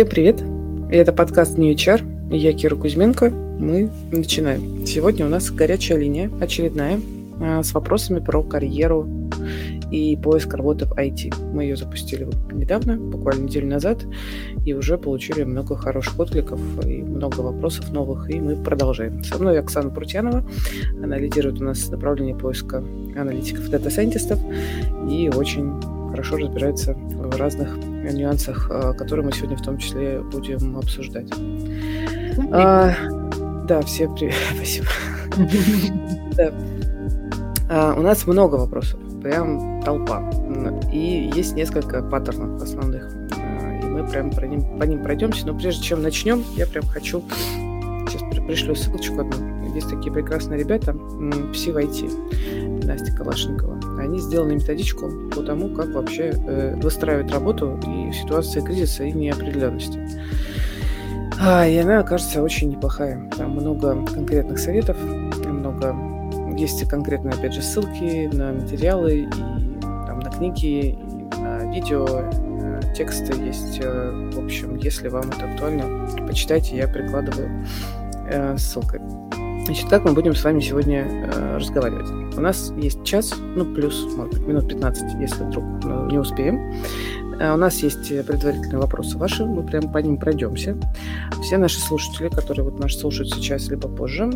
Всем привет! Это подкаст New HR. Я Кира Кузьменко. Мы начинаем. Сегодня у нас горячая линия, очередная, а, с вопросами про карьеру и поиск работы в IT. Мы ее запустили недавно, буквально неделю назад, и уже получили много хороших откликов и много вопросов новых, и мы продолжаем. Со мной Оксана Прутьянова. Она лидирует у нас направление поиска аналитиков, дата-сайентистов и очень хорошо разбирается в разных нюансах, а, которые мы сегодня в том числе будем обсуждать. А, да, всем привет, спасибо. да. а, у нас много вопросов, прям толпа. И есть несколько паттернов основных. А, и мы прям по ним, по ним пройдемся. Но прежде чем начнем, я прям хочу... Сейчас пришлю ссылочку одну. Есть такие прекрасные ребята, Пси в IT, Настя Калашникова они сделали методичку по тому, как вообще э, выстраивать работу и в ситуации кризиса и неопределенности. А, и она, кажется, очень неплохая. Там много конкретных советов, много есть конкретные, опять же, ссылки на материалы и там, на книги, и на видео, тексты есть. Э, в общем, если вам это актуально, почитайте, я прикладываю э, ссылкой. Значит, как мы будем с вами сегодня э, разговаривать? У нас есть час, ну, плюс, может быть, минут 15, если вдруг ну, не успеем. Э, у нас есть предварительные вопросы ваши, мы прям по ним пройдемся. Все наши слушатели, которые вот нас слушают сейчас либо позже,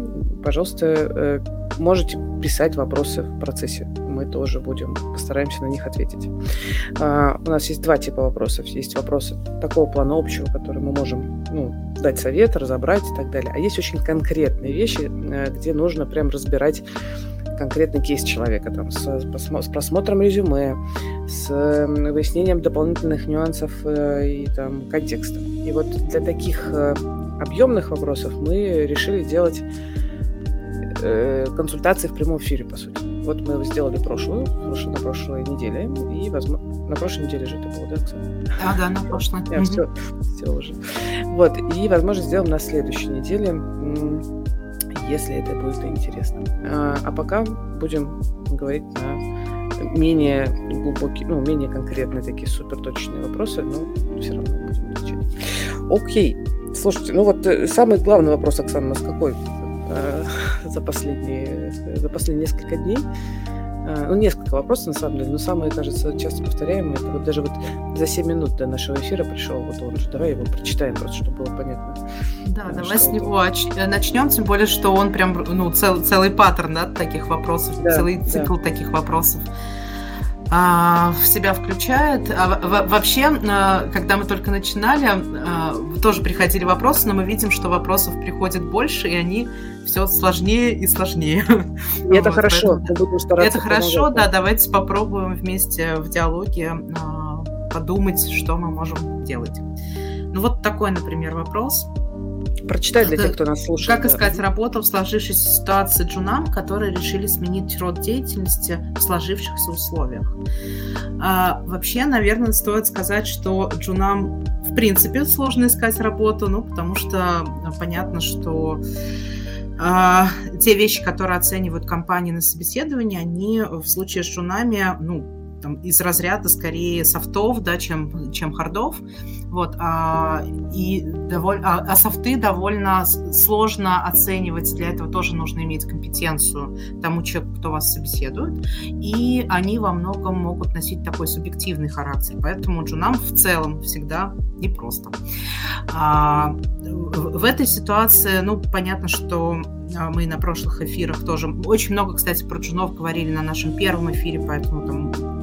пожалуйста, э, можете писать вопросы в процессе. Мы тоже будем, постараемся на них ответить. А, у нас есть два типа вопросов. Есть вопросы такого плана общего, которые мы можем ну, дать совет, разобрать и так далее. А есть очень конкретные вещи, э, где нужно прям разбирать конкретный кейс человека, там, с, с просмотром резюме, с выяснением дополнительных нюансов э, и там, контекста. И вот для таких э, объемных вопросов мы решили делать консультации в прямом эфире, по сути. Вот мы сделали прошлую, прошлую на прошлой неделе, и, возможно, на прошлой неделе же это было, да, Оксана? Да, да, на прошлой. Я все, все уже. Вот, и, возможно, сделаем на следующей неделе, если это будет интересно. А, а пока будем говорить на менее глубокие, ну, менее конкретные такие суперточные вопросы, но все равно будем отвечать. Окей. Слушайте, ну вот э, самый главный вопрос, Оксана, у нас какой? Э, за последние, за последние несколько дней. Э, ну, несколько вопросов, на самом деле, но самые, кажется, часто повторяемые, это вот даже вот за 7 минут до нашего эфира пришел вот он же. Давай его прочитаем просто, чтобы было понятно. Да, э, давай с него это... начнем, тем более, что он прям, ну, цел, целый паттерн, да, таких вопросов, да, целый цикл да. таких вопросов. А, в себя включает. А, вообще, а, когда мы только начинали, тоже приходили вопросы, но мы видим, что вопросов приходит больше, и они все сложнее и сложнее. И это вот, хорошо. это хорошо, да. Давайте попробуем вместе в диалоге подумать, что мы можем делать. Ну вот такой, например, вопрос. Прочитай для тех, кто нас слушает. Как искать работу в сложившейся ситуации джунам, которые решили сменить род деятельности в сложившихся условиях? А, вообще, наверное, стоит сказать, что джунам в принципе сложно искать работу, ну, потому что понятно, что а, те вещи, которые оценивают компании на собеседовании, они в случае с джунами, ну, там, из разряда скорее софтов, да, чем, чем хардов. Вот, а, и довольно, а, а софты довольно сложно оценивать, для этого тоже нужно иметь компетенцию тому человеку, кто вас собеседует, и они во многом могут носить такой субъективный характер, поэтому джунам в целом всегда непросто. А, в, этой ситуации, ну, понятно, что а, мы на прошлых эфирах тоже очень много, кстати, про джунов говорили на нашем первом эфире, поэтому там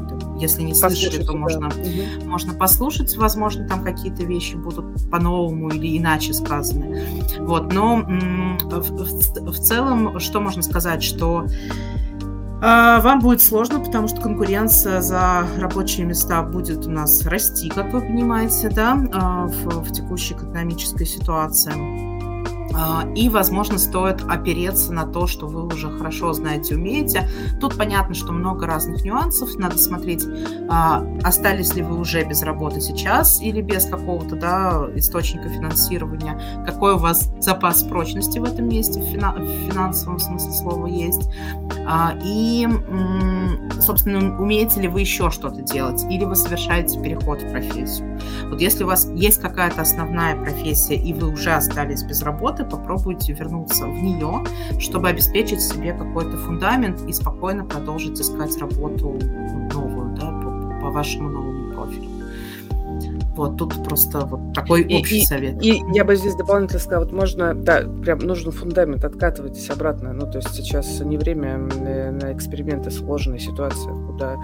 если не слышали, то можно, да. можно послушать. Возможно, там какие-то вещи будут по-новому или иначе сказаны. Вот. Но в, в, в целом, что можно сказать, что а, вам будет сложно, потому что конкуренция за рабочие места будет у нас расти, как вы понимаете, да, а, в, в текущей экономической ситуации. А, и, возможно, стоит опереться на то, что вы уже хорошо знаете, умеете. Тут понятно, что много разных нюансов. Надо смотреть, а, остались ли вы уже без работы сейчас или без какого-то да, источника финансирования, какой у вас запас прочности в этом месте, в финансовом смысле слова есть. А, и, собственно, умеете ли вы еще что-то делать, или вы совершаете переход в профессию. Вот если у вас есть какая-то основная профессия, и вы уже остались без работы, работы, попробуйте вернуться в нее, чтобы обеспечить себе какой-то фундамент и спокойно продолжить искать работу новую, да, по, по вашему новому. Вот тут просто вот такой и, общий и, совет. И я бы здесь дополнительно сказала, вот можно, да, прям нужен фундамент, откатывайтесь обратно. Ну, то есть сейчас не время на эксперименты, сложные ситуации, куда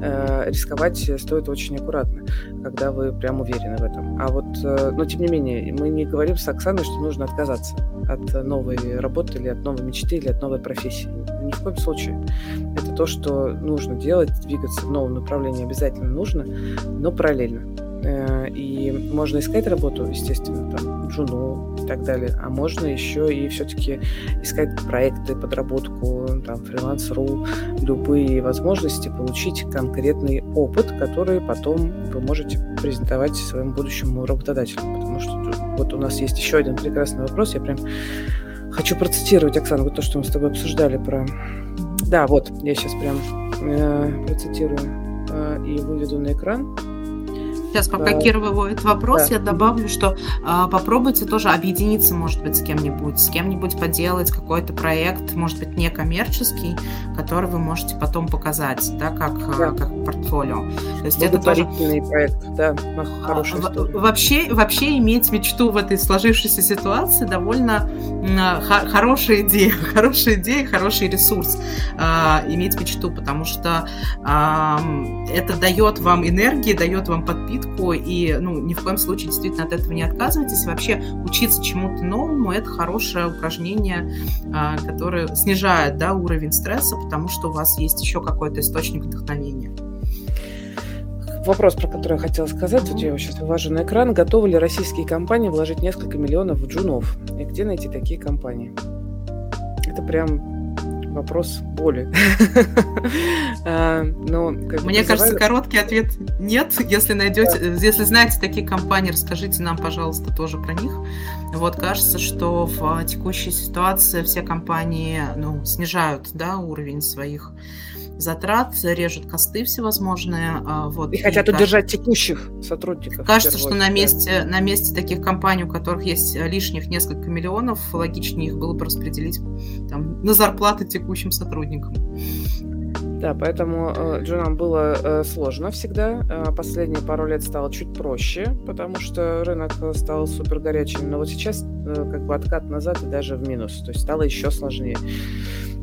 э, рисковать стоит очень аккуратно, когда вы прям уверены в этом. А вот, э, но тем не менее, мы не говорим с Оксаной, что нужно отказаться от новой работы или от новой мечты или от новой профессии. Ни в коем случае. Это то, что нужно делать, двигаться в новом направлении обязательно нужно, но параллельно. Э, и можно искать работу, естественно, там, джуну и так далее, а можно еще и все-таки искать проекты, подработку, там, фриланс.ру, любые возможности получить конкретный опыт, который потом вы можете презентовать своему будущему работодателю. Потому что вот у нас есть еще один прекрасный вопрос, я прям хочу процитировать, Оксана, вот то, что мы с тобой обсуждали про... Да, вот, я сейчас прям э, процитирую э, и выведу на экран. Сейчас, пока да. Кира выводит вопрос, да. я добавлю, что а, попробуйте тоже объединиться, может быть, с кем-нибудь, с кем-нибудь поделать какой-то проект, может быть, некоммерческий, который вы можете потом показать, да, как, а, да. как портфолио. То есть это тоже... проект, да, хорошая история. Вообще, вообще иметь мечту в этой сложившейся ситуации довольно х- хорошая идея, хорошая идея, хороший ресурс а, иметь мечту, потому что а, это дает вам энергии, дает вам подпитку подпитку, и ну, ни в коем случае действительно от этого не отказывайтесь. Вообще учиться чему-то новому – это хорошее упражнение, а, которое снижает да, уровень стресса, потому что у вас есть еще какой-то источник вдохновения вопрос, про который я хотела сказать, вот я его сейчас вывожу на экран. Готовы ли российские компании вложить несколько миллионов в джунов? И где найти такие компании? Это прям вопрос боли. А, но, Мне кажется, короткий ответ нет. Если найдете, если знаете такие компании, расскажите нам, пожалуйста, тоже про них. Вот кажется, что в текущей ситуации все компании ну, снижают да, уровень своих затрат, режут косты всевозможные. А, вот, и, и хотят кажется, удержать текущих сотрудников. Кажется, что на месте, на месте таких компаний, у которых есть лишних несколько миллионов, логичнее их было бы распределить там, на зарплаты текущим сотрудникам. Да, поэтому э, джунам было э, сложно всегда. Э, последние пару лет стало чуть проще, потому что рынок стал супер горячим. Но вот сейчас э, как бы откат назад и даже в минус. То есть стало еще сложнее.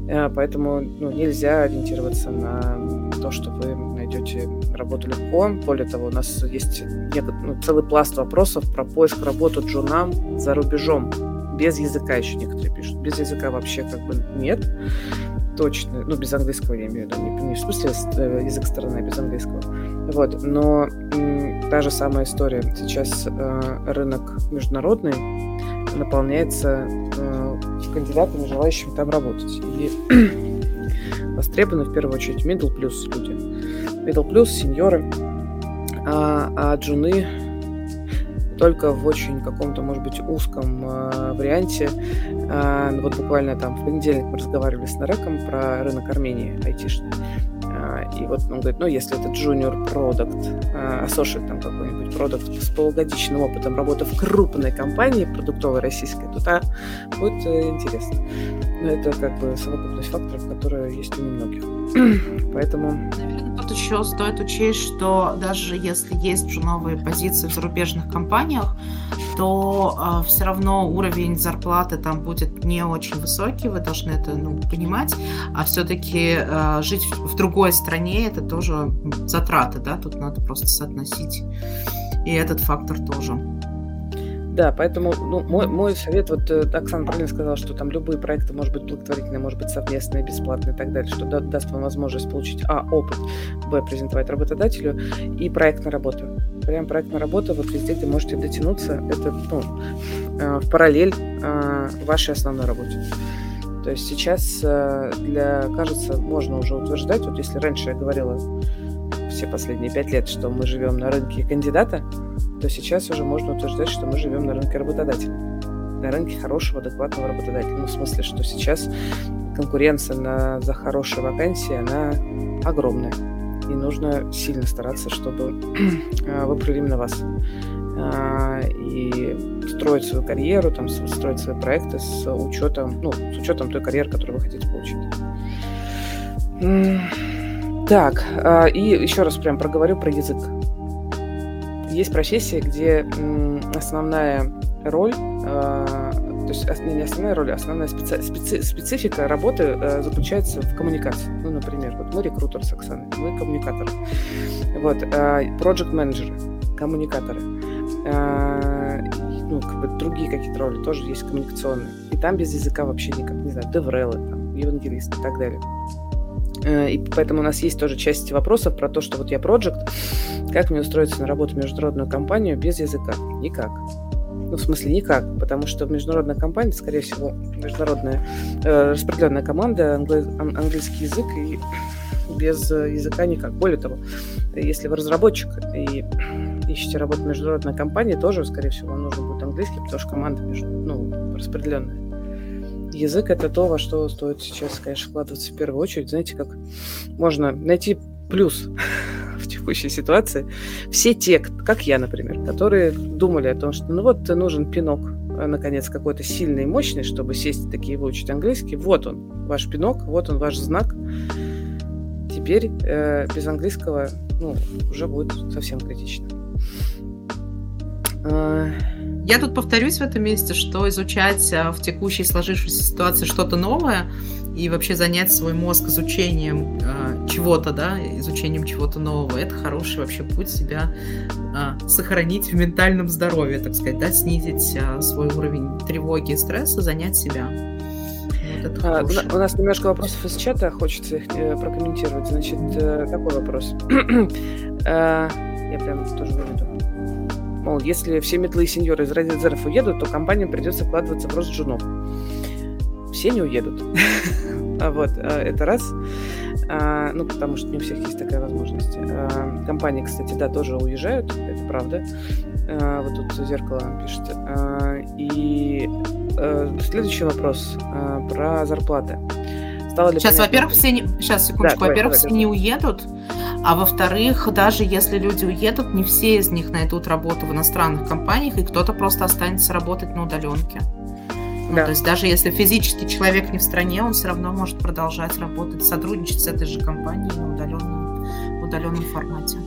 Э, поэтому ну, нельзя ориентироваться на то, что вы найдете работу легко. Более того, у нас есть ну, целый пласт вопросов про поиск работы джунам за рубежом. Без языка еще некоторые пишут. Без языка вообще как бы нет. Точно. Ну, без английского я имею в виду. Не, в смысле э, язык стороны, а без английского. Вот. Но та же самая история. Сейчас э, рынок международный наполняется э, кандидатами, желающими там работать. И востребованы в первую очередь middle plus люди. Middle plus, сеньоры, а, а джуны только в очень каком-то, может быть, узком э, варианте. Э, вот буквально там в понедельник разговаривали с Нареком про рынок Армении айтишный. И вот он говорит, ну, если это junior product, associate там какой-нибудь продукт с полугодичным опытом работы в крупной компании продуктовой российской, то да, будет э, интересно. Но это как бы совокупность факторов, которые есть у немногих. Поэтому... Наверное, тут еще стоит учесть, что даже если есть уже новые позиции в зарубежных компаниях, то э, все равно уровень зарплаты там будет не очень высокий, вы должны это ну, понимать, а все-таки э, жить в, в другой стране это тоже затраты, да, тут надо просто соотносить и этот фактор тоже. Да, поэтому ну, мой, мой совет, вот э, Оксана правильно сказала, что там любые проекты, может быть, благотворительные, может быть, совместные, бесплатные и так далее, что да, даст вам возможность получить, а, опыт, б, презентовать работодателю и проектную работу. Прям проектная работа, вот везде, где можете дотянуться, это ну, э, в параллель э, вашей основной работе. То есть сейчас для, кажется, можно уже утверждать, вот если раньше я говорила все последние пять лет, что мы живем на рынке кандидата, то сейчас уже можно утверждать, что мы живем на рынке работодателя. На рынке хорошего, адекватного работодателя. Ну, в смысле, что сейчас конкуренция на, за хорошие вакансии, она огромная. И нужно сильно стараться, чтобы выбрали именно вас. А, и строить свою карьеру, там, строить свои проекты с учетом, ну, с учетом той карьеры, которую вы хотите получить. Так, а, и еще раз прям проговорю про язык. Есть профессии, где основная роль, а, то есть не основная роль, а основная специ, специ, специфика работы а, заключается в коммуникации. Ну, например, вот мы рекрутер с Оксаной, мы коммуникаторы. Вот, project менеджеры коммуникаторы. Ну, как бы другие какие-то роли тоже есть коммуникационные. И там без языка вообще никак, не знаю, деврелы, там, евангелисты и так далее. Э, и поэтому у нас есть тоже часть вопросов про то, что вот я проект, как мне устроиться на работу в международную компанию без языка? Никак. Ну, в смысле, никак, потому что в международной компании, скорее всего, международная э, распределенная команда, англи- английский язык и без языка никак. Более того, если вы разработчик и ищете работу в международной компании, тоже, скорее всего, вам нужен будет английский, потому что команда ну, распределенная язык это то, во что стоит сейчас, конечно, вкладываться в первую очередь. Знаете, как можно найти плюс в текущей ситуации. Все те, как я, например, которые думали о том, что ну вот нужен пинок, э, наконец, какой-то сильный и мощный, чтобы сесть такие выучить английский. Вот он, ваш пинок, вот он, ваш знак. Теперь э, без английского ну, уже будет совсем критично. Я тут повторюсь в этом месте, что изучать а, в текущей сложившейся ситуации что-то новое и вообще занять свой мозг изучением э, чего-то, да, изучением чего-то нового, это хороший вообще путь себя э, сохранить в ментальном здоровье, так сказать, да, снизить э, свой уровень тревоги и стресса, занять себя. Вот а, у, у нас немножко вопросов из чата, хочется их э, прокомментировать. Значит, э, такой вопрос. э, я прям тоже выведу. Мол, если все метлы и сеньоры из радиозеров уедут, то компаниям придется вкладываться в рост джунов. Все не уедут. А вот, а, это раз. А, ну, потому что не у всех есть такая возможность. Компании, кстати, да, тоже уезжают, это правда. Вот тут зеркало пишет. И следующий вопрос про зарплаты. Стало ли Сейчас, во-первых, все не... Сейчас, секундочку. Да, во-первых, все не уедут. А во-вторых, даже если люди уедут, не все из них найдут работу в иностранных компаниях, и кто-то просто останется работать на удаленке. Ну, да. то есть даже если физически человек не в стране, он все равно может продолжать работать, сотрудничать с этой же компанией на удаленном, удаленном формате.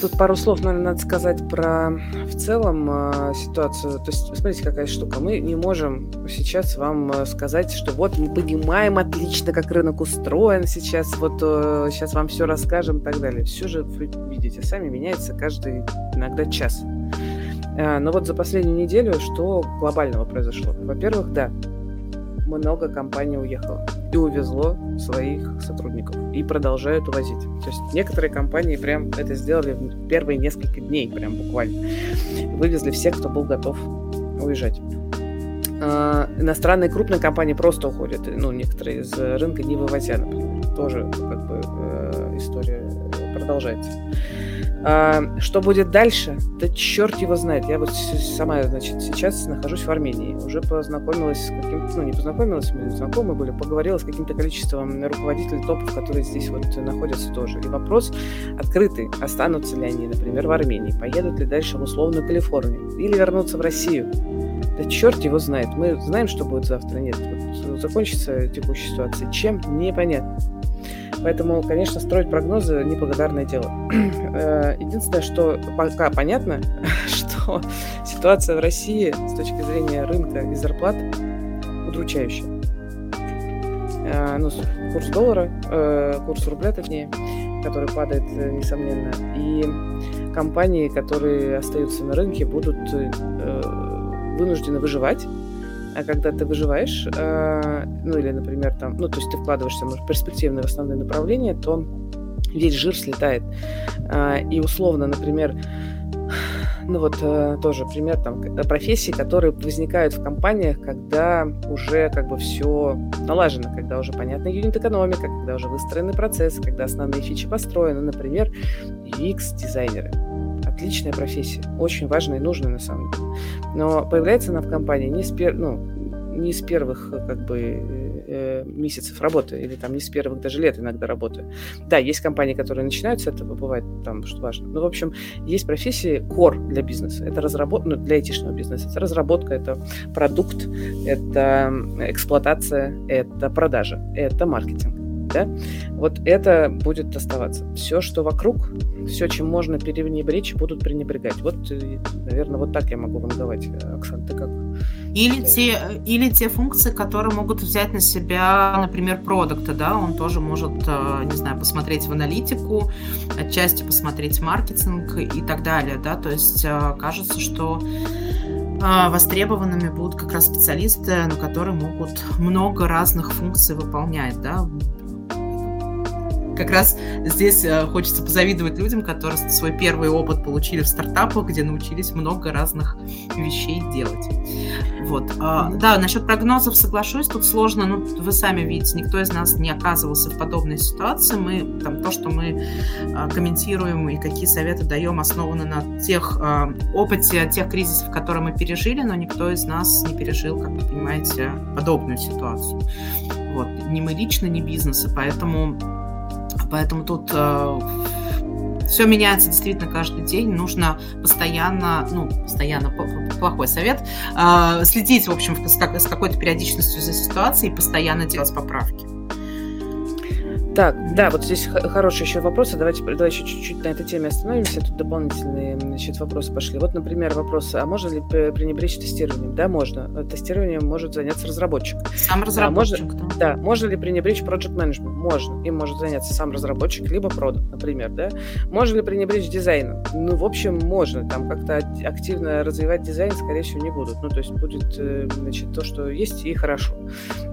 Тут пару слов, наверное, надо сказать про в целом э, ситуацию. То есть, смотрите, какая штука. Мы не можем сейчас вам э, сказать, что вот мы понимаем отлично, как рынок устроен сейчас, вот э, сейчас вам все расскажем и так далее. Все же вы видите, сами меняется каждый иногда час. Э, но вот за последнюю неделю что глобального произошло? Во-первых, да, много компаний уехало и увезло своих сотрудников и продолжают увозить. То есть некоторые компании прям это сделали в первые несколько дней, прям буквально. Вывезли всех, кто был готов уезжать. А, иностранные крупные компании просто уходят, ну, некоторые из рынка не вывозя, например. Тоже как бы э, история продолжается. А, что будет дальше? Да черт его знает. Я вот сама, значит, сейчас нахожусь в Армении. Уже познакомилась с каким-то, ну, не познакомилась, мы знакомы были, поговорила с каким-то количеством руководителей топов, которые здесь вот находятся тоже. И вопрос открытый. Останутся ли они, например, в Армении? Поедут ли дальше в условную Калифорнию? Или вернутся в Россию? Да черт его знает. Мы знаем, что будет завтра. Нет. Закончится текущая ситуация. Чем? Непонятно. Поэтому, конечно, строить прогнозы – неблагодарное дело. Э, единственное, что пока понятно, что ситуация в России с точки зрения рынка и зарплат удручающая. Э, ну, курс доллара, э, курс рубля, точнее, который падает, несомненно, и компании, которые остаются на рынке, будут вынуждены выживать, а когда ты выживаешь, э, ну или, например, там, ну, то есть ты вкладываешься может, в перспективные в основные направления, то весь жир слетает. Э, и условно, например, ну вот э, тоже пример там профессий, которые возникают в компаниях, когда уже как бы все налажено, когда уже понятна юнит-экономика, когда уже выстроены процессы, когда основные фичи построены, например, UX-дизайнеры. Отличная профессия, очень важная и нужная на самом деле. Но появляется она в компании не с, пер... ну, не с первых как бы э, месяцев работы, или там не с первых даже лет иногда работы. Да, есть компании, которые начинают с этого, бывает там, что важно. Но, в общем, есть профессии core для бизнеса. Это разработка, ну, для айтишного бизнеса. Это разработка, это продукт, это эксплуатация, это продажа, это маркетинг да, вот это будет оставаться. Все, что вокруг, все, чем можно пренебречь, будут пренебрегать. Вот, э, наверное, вот так я могу вам давать, Оксана, ты как? Или те, или те функции, которые могут взять на себя, например, продукты, да, он тоже может, э, не знаю, посмотреть в аналитику, отчасти посмотреть маркетинг и так далее, да, то есть э, кажется, что востребованными будут как раз специалисты, на которые могут много разных функций выполнять, да, как раз здесь э, хочется позавидовать людям, которые свой первый опыт получили в стартапах, где научились много разных вещей делать. Вот. А, да, насчет прогнозов соглашусь, тут сложно, ну, вы сами видите, никто из нас не оказывался в подобной ситуации. Мы, там, то, что мы а, комментируем и какие советы даем, основаны на тех а, опыте, тех кризисов, которые мы пережили, но никто из нас не пережил, как вы понимаете, подобную ситуацию. Вот. Ни мы лично, ни бизнесы, поэтому Поэтому тут э, все меняется действительно каждый день. Нужно постоянно, ну, постоянно, плохой совет, э, следить, в общем, с, какой-то периодичностью за ситуацией и постоянно делать поправки. Так, да, вот здесь хороший еще вопрос. Давайте, давай еще чуть-чуть на этой теме остановимся. Тут дополнительные значит, вопросы пошли. Вот, например, вопрос, а можно ли пренебречь тестированием? Да, можно. Тестированием может заняться разработчик. Сам разработчик, да. Можно, да. Можно ли пренебречь project management? Можно. Им может заняться сам разработчик, либо продукт, например, да. Можно ли пренебречь дизайном? Ну, в общем, можно. Там как-то активно развивать дизайн, скорее всего, не будут. Ну, то есть будет, э, значит, то, что есть, и хорошо.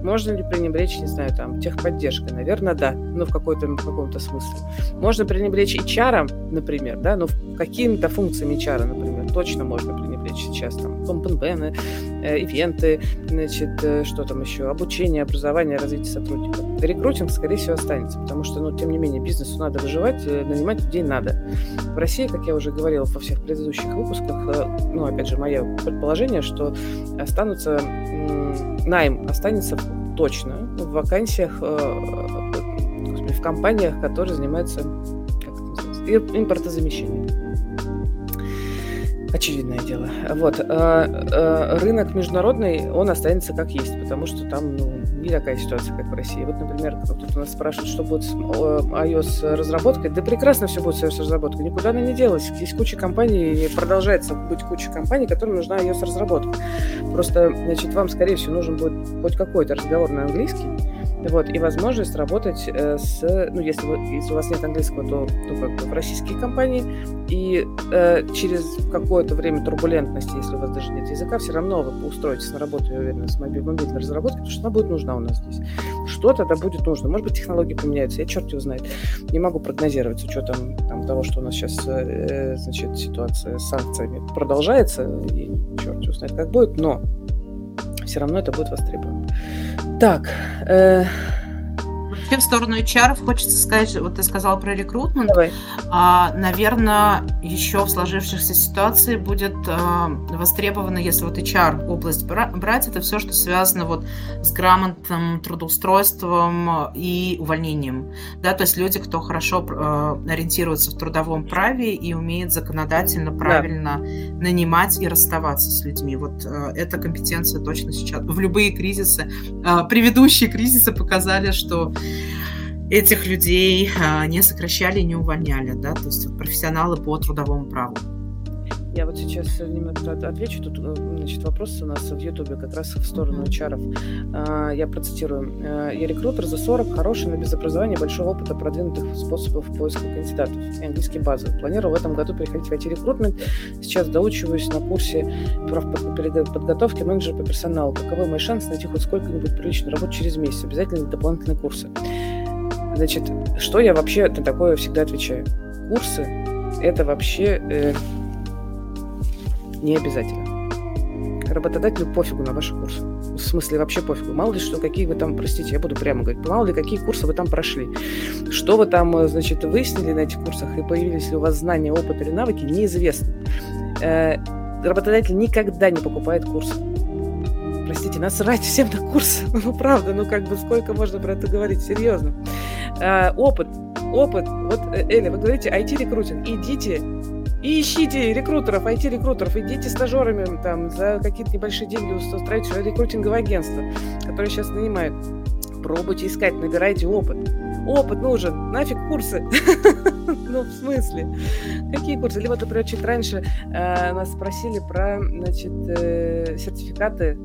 Можно ли пренебречь, не знаю, там, техподдержкой? Наверное, да ну, в, какой-то, в каком-то смысле. Можно пренебречь HR, например, да, но какими-то функциями HR, например, точно можно пренебречь сейчас, там, компенбены, э, ивенты, значит, э, что там еще, обучение, образование, развитие сотрудников. Рекрутинг, скорее всего, останется, потому что, ну, тем не менее, бизнесу надо выживать, э, нанимать людей надо. В России, как я уже говорила во всех предыдущих выпусках, ну, опять же, мое предположение, что останутся, найм останется точно в вакансиях в компаниях, которые занимаются как это называется, импортозамещением. Очевидное дело. Вот. А, а, рынок международный, он останется как есть, потому что там ну, не такая ситуация, как в России. Вот, например, кто-то нас спрашивает, что будет с iOS разработкой. Да прекрасно все будет с iOS разработкой. Никуда она не делась. Есть куча компаний, продолжается быть куча компаний, которым нужна iOS разработка. Просто, значит, вам, скорее всего, нужен будет хоть какой-то разговор на английский, вот, и возможность работать э, с, ну, если, вы, если у вас нет английского, то, то как бы в российские компании, и э, через какое-то время турбулентности, если у вас даже нет языка, все равно вы устроитесь на работу, я уверена, с мобильной разработкой, потому что она будет нужна у нас здесь. Что тогда будет нужно? Может быть, технологии поменяются, я черт его знает. Не могу прогнозировать с учетом там, того, что у нас сейчас, э, значит, ситуация с санкциями продолжается, и черт его знает, как будет, но все равно это будет востребовано. Так. Э... Вообще в сторону HR хочется сказать, вот ты сказал про рекрутмент. Давай. А, наверное, еще в сложившихся ситуации будет а, востребовано, если вот HR область брать, это все, что связано вот с грамотным трудоустройством и увольнением. Да, то есть люди, кто хорошо а, ориентируется в трудовом праве и умеет законодательно правильно да. нанимать и расставаться с людьми. Вот а, эта компетенция точно сейчас в любые кризисы, а, предыдущие кризисы показали, что этих людей а, не сокращали, не увольняли, да, то есть профессионалы по трудовому праву. Я вот сейчас немного отвечу. Тут значит, вопрос у нас в Ютубе как раз в сторону HR. Я процитирую. Я рекрутер за 40, хороший, но без образования, большого опыта, продвинутых способов поиска кандидатов и английский базы. Планировал в этом году переходить в IT-рекрутмент. Сейчас доучиваюсь на курсе подготовки менеджера по персоналу. Каковы мои шансы найти хоть сколько-нибудь приличную работу через месяц? Обязательно дополнительные курсы. Значит, что я вообще на такое всегда отвечаю? Курсы – это вообще э, не обязательно. Работодателю пофигу на ваши курсы. В смысле, вообще пофигу. Мало ли, что какие вы там, простите, я буду прямо говорить, мало ли, какие курсы вы там прошли. Что вы там, э, значит, выяснили на этих курсах и появились ли у вас знания, опыт или навыки, неизвестно. Э, работодатель никогда не покупает курсы. Простите, насрать всем на курс. Ну, правда, ну как бы сколько можно про это говорить, серьезно. Э, опыт, опыт. Вот, Эля, вы говорите IT-рекрутинг. Идите и ищите рекрутеров, IT-рекрутеров, идите стажерами там за какие-то небольшие деньги устраивайте рекрутинговое агентство, которое сейчас нанимает. Пробуйте искать, набирайте опыт. Опыт нужен, нафиг курсы. Ну, в смысле? Какие курсы? Либо, например, чуть раньше э, нас спросили про, значит, э, сертификаты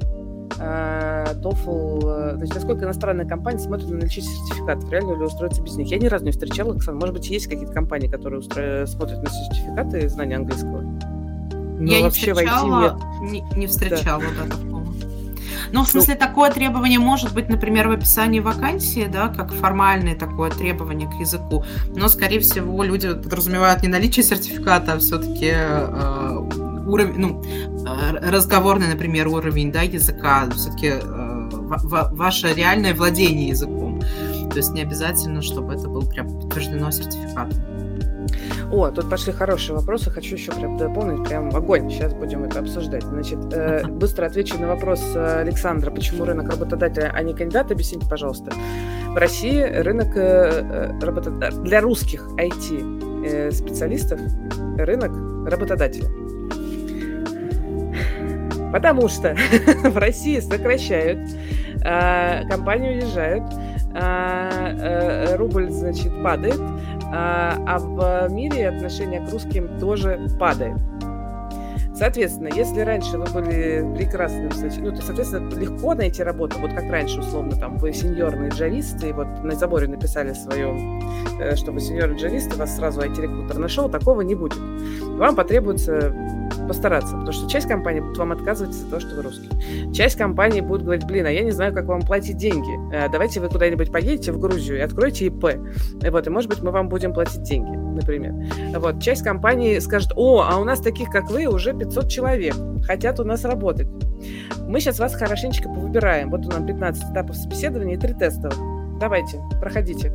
э, TOEFL, значит, насколько иностранные компании смотрят на наличие сертификатов, реально ли устроиться без них. Я ни разу не встречала, Оксана, может быть, есть какие-то компании, которые устро... смотрят на сертификаты знания английского? Но я не встречала, не, не встречала да. Да, такого. Ну, в смысле, ну, такое требование может быть, например, в описании вакансии, да, как формальное такое требование к языку, но, скорее всего, люди подразумевают не наличие сертификата, а все-таки э, уровень, ну, э, разговорный, например, уровень, да, языка, все-таки э, ваше реальное владение языком. То есть не обязательно, чтобы это было прям подтверждено сертификатом. О, тут пошли хорошие вопросы, хочу еще прям дополнить, прям огонь, сейчас будем это обсуждать. Значит, э, быстро отвечу на вопрос э, Александра, почему рынок работодателя, а не кандидата, объясните, пожалуйста. В России рынок э, работодателя, для русских IT-специалистов рынок работодателя. Потому что в России сокращают, а, компании уезжают, а, э, рубль, значит, падает, а, а в мире отношение к русским тоже падает. Соответственно, если раньше вы были прекрасным, ну, то, соответственно, легко найти работу, вот как раньше, условно, там, вы сеньорные джависты, и вот на заборе написали свое, э, что вы сеньорный джавист, и вас сразу IT-рекрутер нашел, такого не будет. Вам потребуется постараться, потому что часть компаний будет вам отказывать из-за того, что вы русский. Часть компаний будет говорить, блин, а я не знаю, как вам платить деньги. Э, давайте вы куда-нибудь поедете в Грузию и откроете ИП. И вот, и может быть мы вам будем платить деньги, например. Вот, часть компаний скажет, о, а у нас таких, как вы, уже 500 человек, хотят у нас работать. Мы сейчас вас хорошенечко повыбираем. Вот у нас 15 этапов собеседования и 3 тестовых. Давайте, проходите.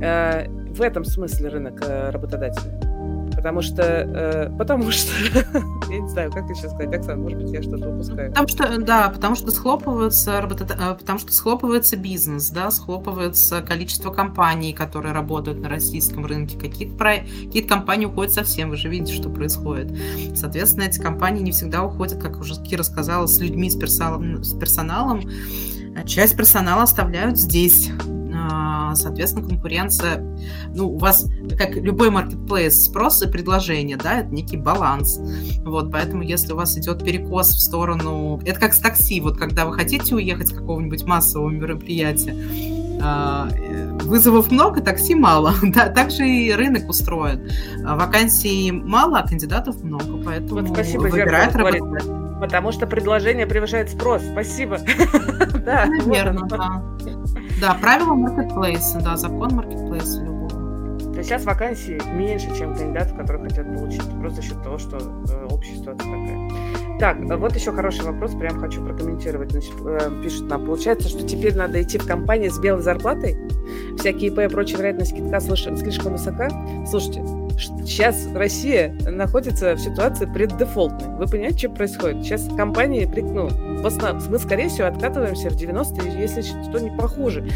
Э, в этом смысле рынок э, работодателя. Потому что, э, потому что, я не знаю, как сейчас сказать, Оксана, может быть, я что-то упускаю. Потому что, да, потому что схлопывается, работа, э, потому что схлопывается бизнес, да, схлопывается количество компаний, которые работают на российском рынке, какие-то, про... какие компании уходят совсем, вы же видите, что происходит. Соответственно, эти компании не всегда уходят, как уже Кира сказала, с людьми, с персоналом, с персоналом. Часть персонала оставляют здесь, соответственно, конкуренция, ну, у вас, как любой маркетплейс, спрос и предложение, да, это некий баланс. Вот, поэтому если у вас идет перекос в сторону... Это как с такси, вот когда вы хотите уехать с какого-нибудь массового мероприятия, а, вызовов много, такси мало. Да, также и рынок устроен. Вакансий мало, а кандидатов много, поэтому вот спасибо, выбирают работодатель. Потому что предложение превышает спрос. Спасибо. Да, верно, да. Да, правила маркетплейса, да, закон маркетплейса любого. То есть сейчас вакансий меньше, чем кандидатов, которые хотят получить, просто за счет того, что э, общая ситуация такая. Так, вот еще хороший вопрос, прям хочу прокомментировать. Значит, э, пишут нам, получается, что теперь надо идти в компанию с белой зарплатой? Всякие ИП и прочая вероятность китка слишком высока? Слушайте, сейчас Россия находится в ситуации преддефолтной. Вы понимаете, что происходит? Сейчас компании, ну, мы, скорее всего, откатываемся в 90-е, если что, не похуже.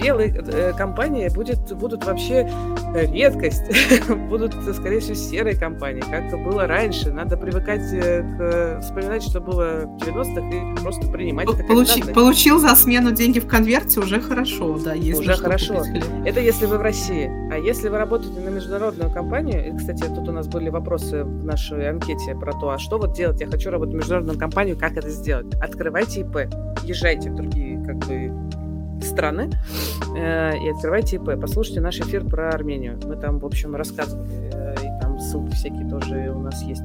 Белые э, компании будет, будут вообще редкость. будут, скорее всего, серые компании, как было раньше. Надо привыкать э, к, вспоминать, что было в 90-х и просто принимать Получи, Получил за смену деньги в конверте, уже хорошо, да, если Уже хорошо, Хорошо. Это если вы в России. А если вы работаете на международную компанию, и, кстати, тут у нас были вопросы в нашей анкете про то, а что вот делать? Я хочу работать в международную компанию, как это сделать? Открывайте ИП, езжайте в другие как бы страны э, и открывайте ИП. Послушайте наш эфир про Армению. Мы там, в общем, рассказывали, э, и там ссылки всякие тоже у нас есть.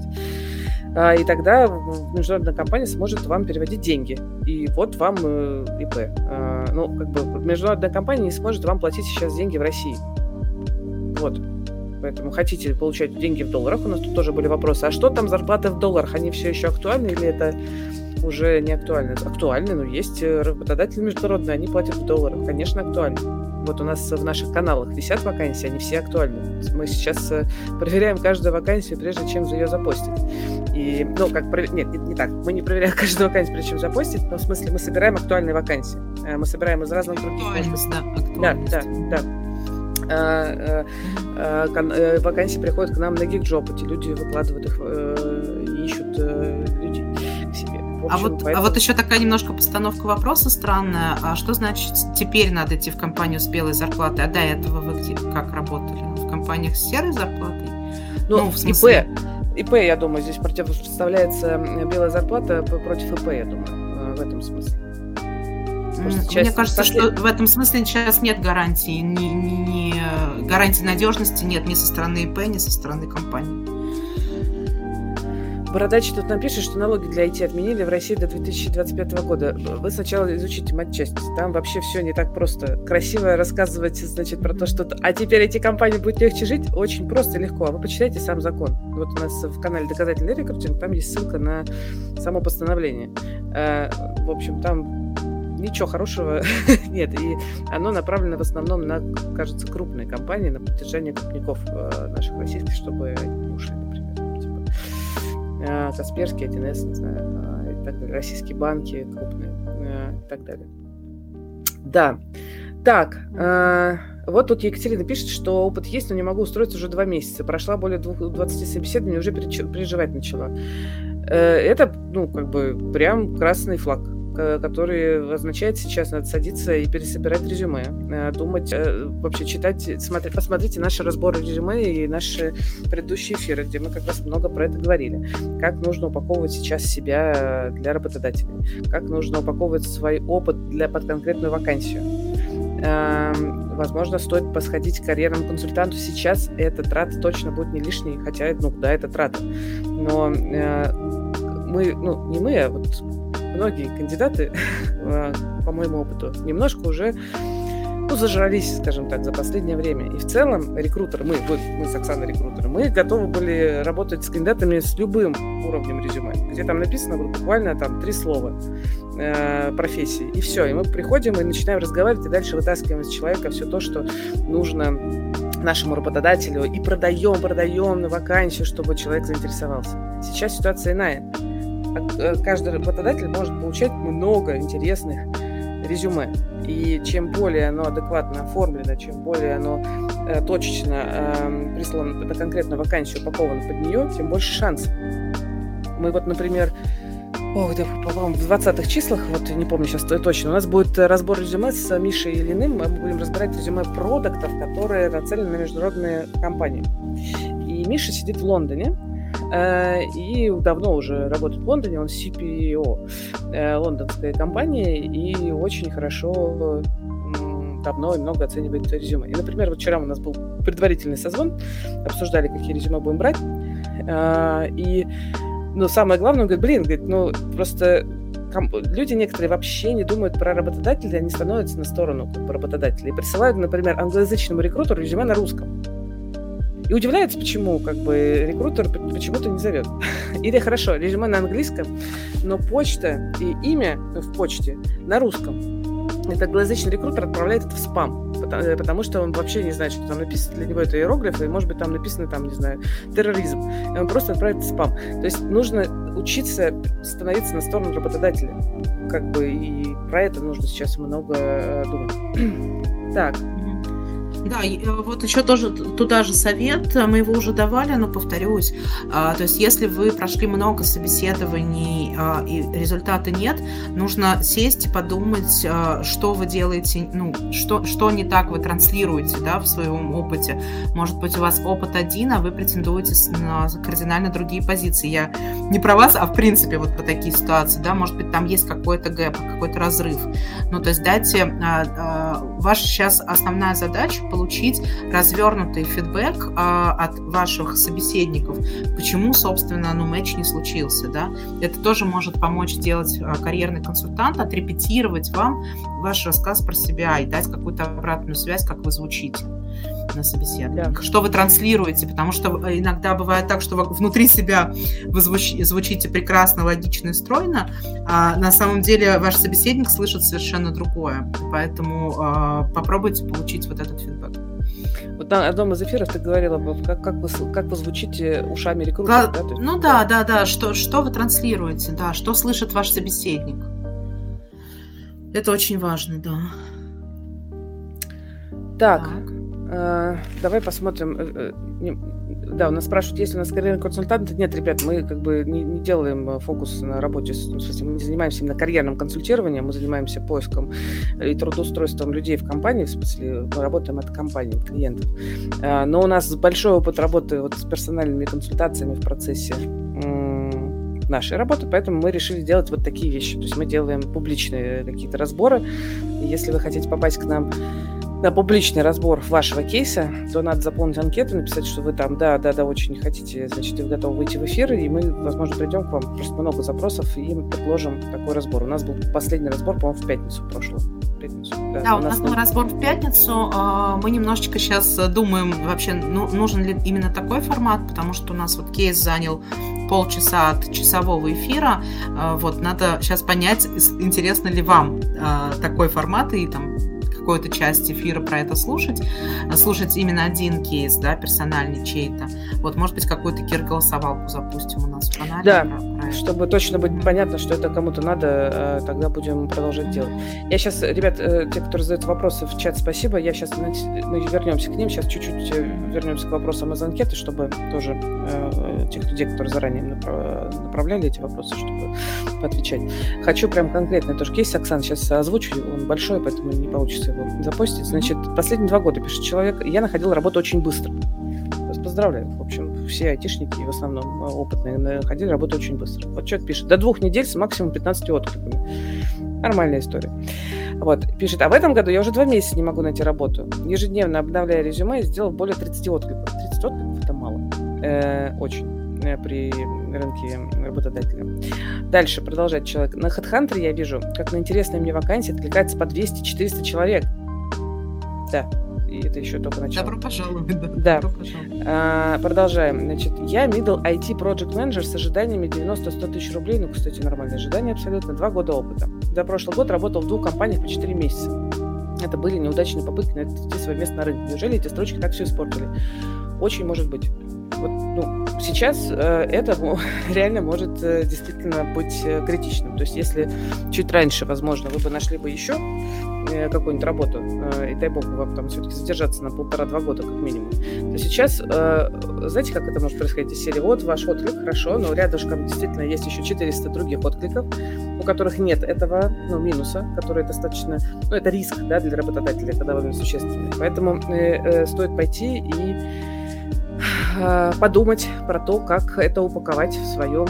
А, и тогда международная компания сможет вам переводить деньги. И вот вам э, ИП. А, ну, как бы международная компания не сможет вам платить сейчас деньги в России. Вот. Поэтому хотите получать деньги в долларах, у нас тут тоже были вопросы. А что там зарплаты в долларах? Они все еще актуальны или это уже не актуальны? Актуальны, но есть э, работодатели международные, они платят в долларах. Конечно, актуальны. Вот у нас в наших каналах висят вакансии, они все актуальны. Мы сейчас э, проверяем каждую вакансию, прежде чем ее запостить. И, ну, как, нет, не, так, мы не проверяем каждую вакансию, прежде чем запостить, но в смысле мы собираем актуальные вакансии. Э, мы собираем из разных других... Актуальность, да, актуальность. Да, да, да. Вакансии приходят к нам на GeekJob, эти люди выкладывают их ищут людей. Общем, а, вот, поэтому... а вот еще такая немножко постановка вопроса странная. А что значит теперь надо идти в компанию с белой зарплатой? А до этого вы где, как работали? В компаниях с серой зарплатой? Ну, ну в смысле... ИП. ИП, я думаю, здесь противопоставляется белая зарплата против ИП, я думаю, в этом смысле. Мне кажется, что в этом смысле сейчас нет гарантии, ни, ни, ни гарантии надежности нет ни со стороны ИП, ни со стороны компании. Бородач тут напишет, что налоги для IT отменили в России до 2025 года. Вы сначала изучите матчасть. Там вообще все не так просто. Красиво рассказывать, значит, про то, что... А теперь эти компании будет легче жить? Очень просто и легко. А вы почитайте сам закон. Вот у нас в канале «Доказательный рекрутинг» там есть ссылка на само постановление. Э, в общем, там ничего хорошего нет. И оно направлено в основном на, кажется, крупные компании, на поддержание крупников э, наших российских, чтобы они ушли, Касперский, 1С, не знаю, э, и так. Российские банки крупные и так далее. Да. Так, вот тут Екатерина пишет, что опыт есть, но не могу устроиться уже два месяца. Прошла более 20 собеседований, уже переживать начала. Это, ну, как бы, прям красный флаг который означает сейчас надо садиться и пересобирать резюме, э, думать, э, вообще читать, смотреть, посмотрите наши разборы резюме и наши предыдущие эфиры, где мы как раз много про это говорили. Как нужно упаковывать сейчас себя для работодателей, как нужно упаковывать свой опыт для под конкретную вакансию. Эм, возможно, стоит посходить к карьерному консультанту сейчас. Эта трата точно будет не лишней, хотя, ну, да, это трата. Но э, мы, ну, не мы, а вот многие кандидаты, а, по моему опыту, немножко уже ну, зажрались, скажем так, за последнее время. И в целом рекрутер, мы, мы с Оксаной рекрутеры, мы готовы были работать с кандидатами с любым уровнем резюме, где там написано буквально там три слова э, профессии, и все. И мы приходим и начинаем разговаривать, и дальше вытаскиваем из человека все то, что нужно нашему работодателю, и продаем, продаем на вакансию, чтобы человек заинтересовался. Сейчас ситуация иная Э, каждый работодатель может получать много интересных резюме. И чем более оно адекватно оформлено, чем более оно э, точечно э, прислано на конкретную вакансию, упаковано под нее, тем больше шансов. Мы вот, например, Ох, да, по-моему, в 20-х числах, вот не помню сейчас точно, у нас будет разбор резюме с Мишей Ильиным. Мы будем разбирать резюме продуктов, которые нацелены на международные компании. И Миша сидит в Лондоне, Э, и давно уже работает в Лондоне, он CPO э, лондонской компании и очень хорошо давно и много оценивает резюме. И, например, вот вчера у нас был предварительный созвон, обсуждали, какие резюме будем брать, э, и но самое главное, он говорит, блин, говорит, ну просто люди некоторые вообще не думают про работодателя, они становятся на сторону как бы, работодателя и присылают, например, англоязычному рекрутеру резюме на русском. И удивляется, почему как бы рекрутер почему-то не зовет. Или хорошо, резюме на английском, но почта и имя в почте на русском. Это англоязычный рекрутер отправляет это в спам, потому, э, потому что он вообще не знает, что там написано для него это иероглифы, и может быть там написано, там, не знаю, терроризм. И он просто отправит в спам. То есть нужно учиться становиться на сторону работодателя. Как бы и про это нужно сейчас много э, думать. так. Да, э, вот еще тоже туда же совет, мы его уже давали, но повторюсь. А, то есть, если вы прошли много собеседований а, и результата нет, нужно сесть и подумать, а, что вы делаете, ну, что, что не так вы транслируете да, в своем опыте. Может быть, у вас опыт один, а вы претендуете на кардинально другие позиции. Я не про вас, а в принципе вот по такие ситуации, да, может быть, там есть какой-то гэп, какой-то разрыв. Ну, то есть дайте, ваша сейчас основная задача получить развернутый фидбэк а, от ваших собеседников, почему, собственно, ну, матч не случился, да. Это тоже может помочь сделать а, карьерный консультант, отрепетировать вам ваш рассказ про себя и дать какую-то обратную связь, как вы звучите на собеседовании. Да. Что вы транслируете, потому что э, иногда бывает так, что внутри себя вы звуч, звучите прекрасно, логично и стройно, а на самом деле ваш собеседник слышит совершенно другое. Поэтому э, попробуйте получить вот этот фидбэк. Вот на одном из эфиров ты говорила, как, как, вы, как вы звучите ушами рекрутера. Да, да? ну да, да, да, что, что вы транслируете, да, что слышит ваш собеседник. Это очень важно, да. Так, так. Э, давай посмотрим. Э, э, да, у нас спрашивают, есть ли у нас карьерный консультант. Нет, ребят, мы как бы не, не делаем фокус на работе. В смысле, мы не занимаемся именно карьерным консультированием, мы занимаемся поиском и трудоустройством людей в компании, в смысле, мы работаем от компании, клиентов. Но у нас большой опыт работы вот с персональными консультациями в процессе нашей работы, поэтому мы решили делать вот такие вещи. То есть мы делаем публичные какие-то разборы. Если вы хотите попасть к нам на публичный разбор вашего кейса, то надо заполнить анкету, написать, что вы там, да, да, да, очень хотите, значит, вы готовы выйти в эфир, и мы, возможно, придем к вам, просто много запросов, и предложим такой разбор. У нас был последний разбор, по-моему, в пятницу прошлую. Пятницу, да, да, у, у нас был разбор в пятницу. А, мы немножечко сейчас думаем, вообще, ну, нужен ли именно такой формат, потому что у нас вот кейс занял полчаса от часового эфира. А, вот, надо сейчас понять, интересно ли вам а, такой формат, и там какую-то часть эфира про это слушать, слушать именно один кейс, да, персональный чей-то. Вот, может быть, какую-то кир-голосовалку запустим у нас в канале. Да, про, про чтобы точно быть понятно, что это кому-то надо, а, тогда будем продолжать делать. Я сейчас, ребят, э, те, кто задают вопросы в чат, спасибо. Я сейчас, мы вернемся к ним, сейчас чуть-чуть э, вернемся к вопросам из анкеты, чтобы тоже э, тех людей, которые заранее направляли эти вопросы, чтобы поотвечать. Хочу прям конкретно тоже кейс Оксана сейчас озвучу, он большой, поэтому не получится его запостить. Значит, последние два года, пишет человек, я находил работу очень быстро. Поздравляю. В общем, все айтишники, в основном э, опытные, находили работу очень быстро. Вот человек пишет, до двух недель с максимум 15 откликами. Нормальная история. Вот, пишет, а в этом году я уже два месяца не могу найти работу. Ежедневно обновляя резюме, сделал более 30 откликов. 30 откликов – это мало. Э, очень при рынке работодателя. Дальше продолжает человек. На HeadHunter я вижу, как на интересные мне вакансии откликается по 200-400 человек. Да, и это еще только начало. Добро пожаловать. Да. да. Добро пожаловать. А, продолжаем. Значит, я middle IT project manager с ожиданиями 90-100 тысяч рублей. Ну, кстати, нормальное ожидание абсолютно. Два года опыта. За прошлый год работал в двух компаниях по 4 месяца. Это были неудачные попытки найти свое место на рынке. Неужели эти строчки так все испортили? Очень может быть вот, ну, сейчас э, это реально может э, действительно быть э, критичным. То есть если чуть раньше, возможно, вы бы нашли бы еще э, какую-нибудь работу, э, и дай бог вам там все-таки задержаться на полтора-два года как минимум, то сейчас, э, знаете, как это может происходить из серии? Вот ваш отклик, хорошо, но рядышком действительно есть еще 400 других откликов, у которых нет этого, ну, минуса, который достаточно, ну, это риск, да, для работодателя, это довольно существенный. Поэтому э, э, стоит пойти и э, подумать про то, как это упаковать в своем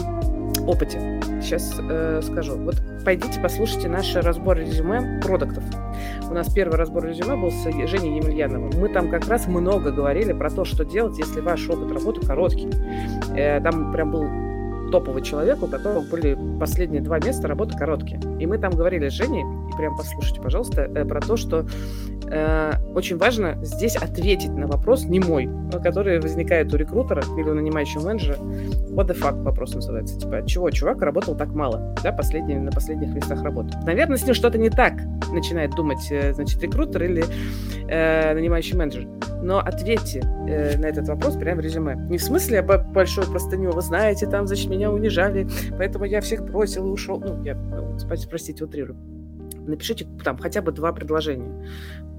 опыте. Сейчас э, скажу. Вот пойдите послушайте наш разбор резюме продуктов. У нас первый разбор резюме был с Женей Емельяновым. Мы там как раз много говорили про то, что делать, если ваш опыт работы короткий. Э, там прям был топовый человек, у которого были последние два места работы короткие. И мы там говорили с Женей, и прям послушайте, пожалуйста, э, про то, что э, очень важно здесь ответить на вопрос не мой, который возникает у рекрутера или у нанимающего менеджера. What the fuck вопрос называется. Типа, чего чувак работал так мало, да, последние, на последних местах работы. Наверное, с ним что-то не так, начинает думать, э, значит, рекрутер или э, нанимающий менеджер. Но ответьте э, на этот вопрос прямо в резюме. Не в смысле я большую простыню, вы знаете, там, значит, меня унижали, поэтому я всех бросил и ушел. Ну, я, ну, простите, утрирую напишите там хотя бы два предложения.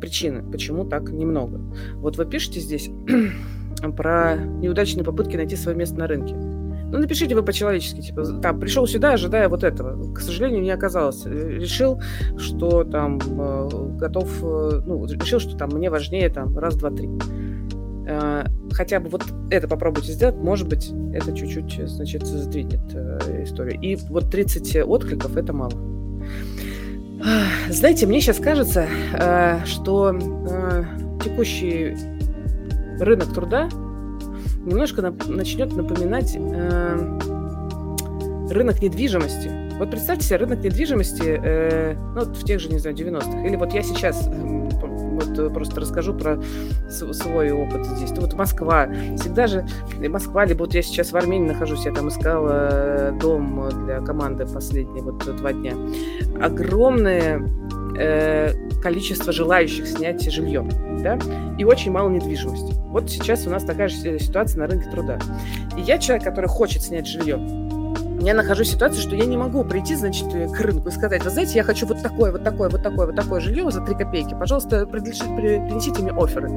Причины, почему так немного. Вот вы пишете здесь про неудачные попытки найти свое место на рынке. Ну, напишите вы по-человечески, типа, там, пришел сюда, ожидая вот этого. К сожалению, не оказалось. Решил, что там э, готов, э, ну, решил, что там мне важнее там раз, два, три. Э, хотя бы вот это попробуйте сделать, может быть, это чуть-чуть, значит, сдвинет историю. И вот 30 откликов – это мало. Знаете, мне сейчас кажется, что текущий рынок труда немножко начнет напоминать э, рынок недвижимости. Вот представьте себе рынок недвижимости э, ну, в тех же, не знаю, 90-х. Или вот я сейчас э, вот просто расскажу про свой опыт здесь. Вот Москва. Всегда же Москва, либо вот я сейчас в Армении нахожусь, я там искала э, дом для команды последние вот два дня. Огромное э, количество желающих снять жилье, да, и очень мало недвижимости. Вот сейчас у нас такая же ситуация на рынке труда. И я человек, который хочет снять жилье, я нахожусь в ситуации, что я не могу прийти, значит, к рынку и сказать, вы знаете, я хочу вот такое, вот такое, вот такое, вот такое жилье за 3 копейки. Пожалуйста, принесите мне оферы.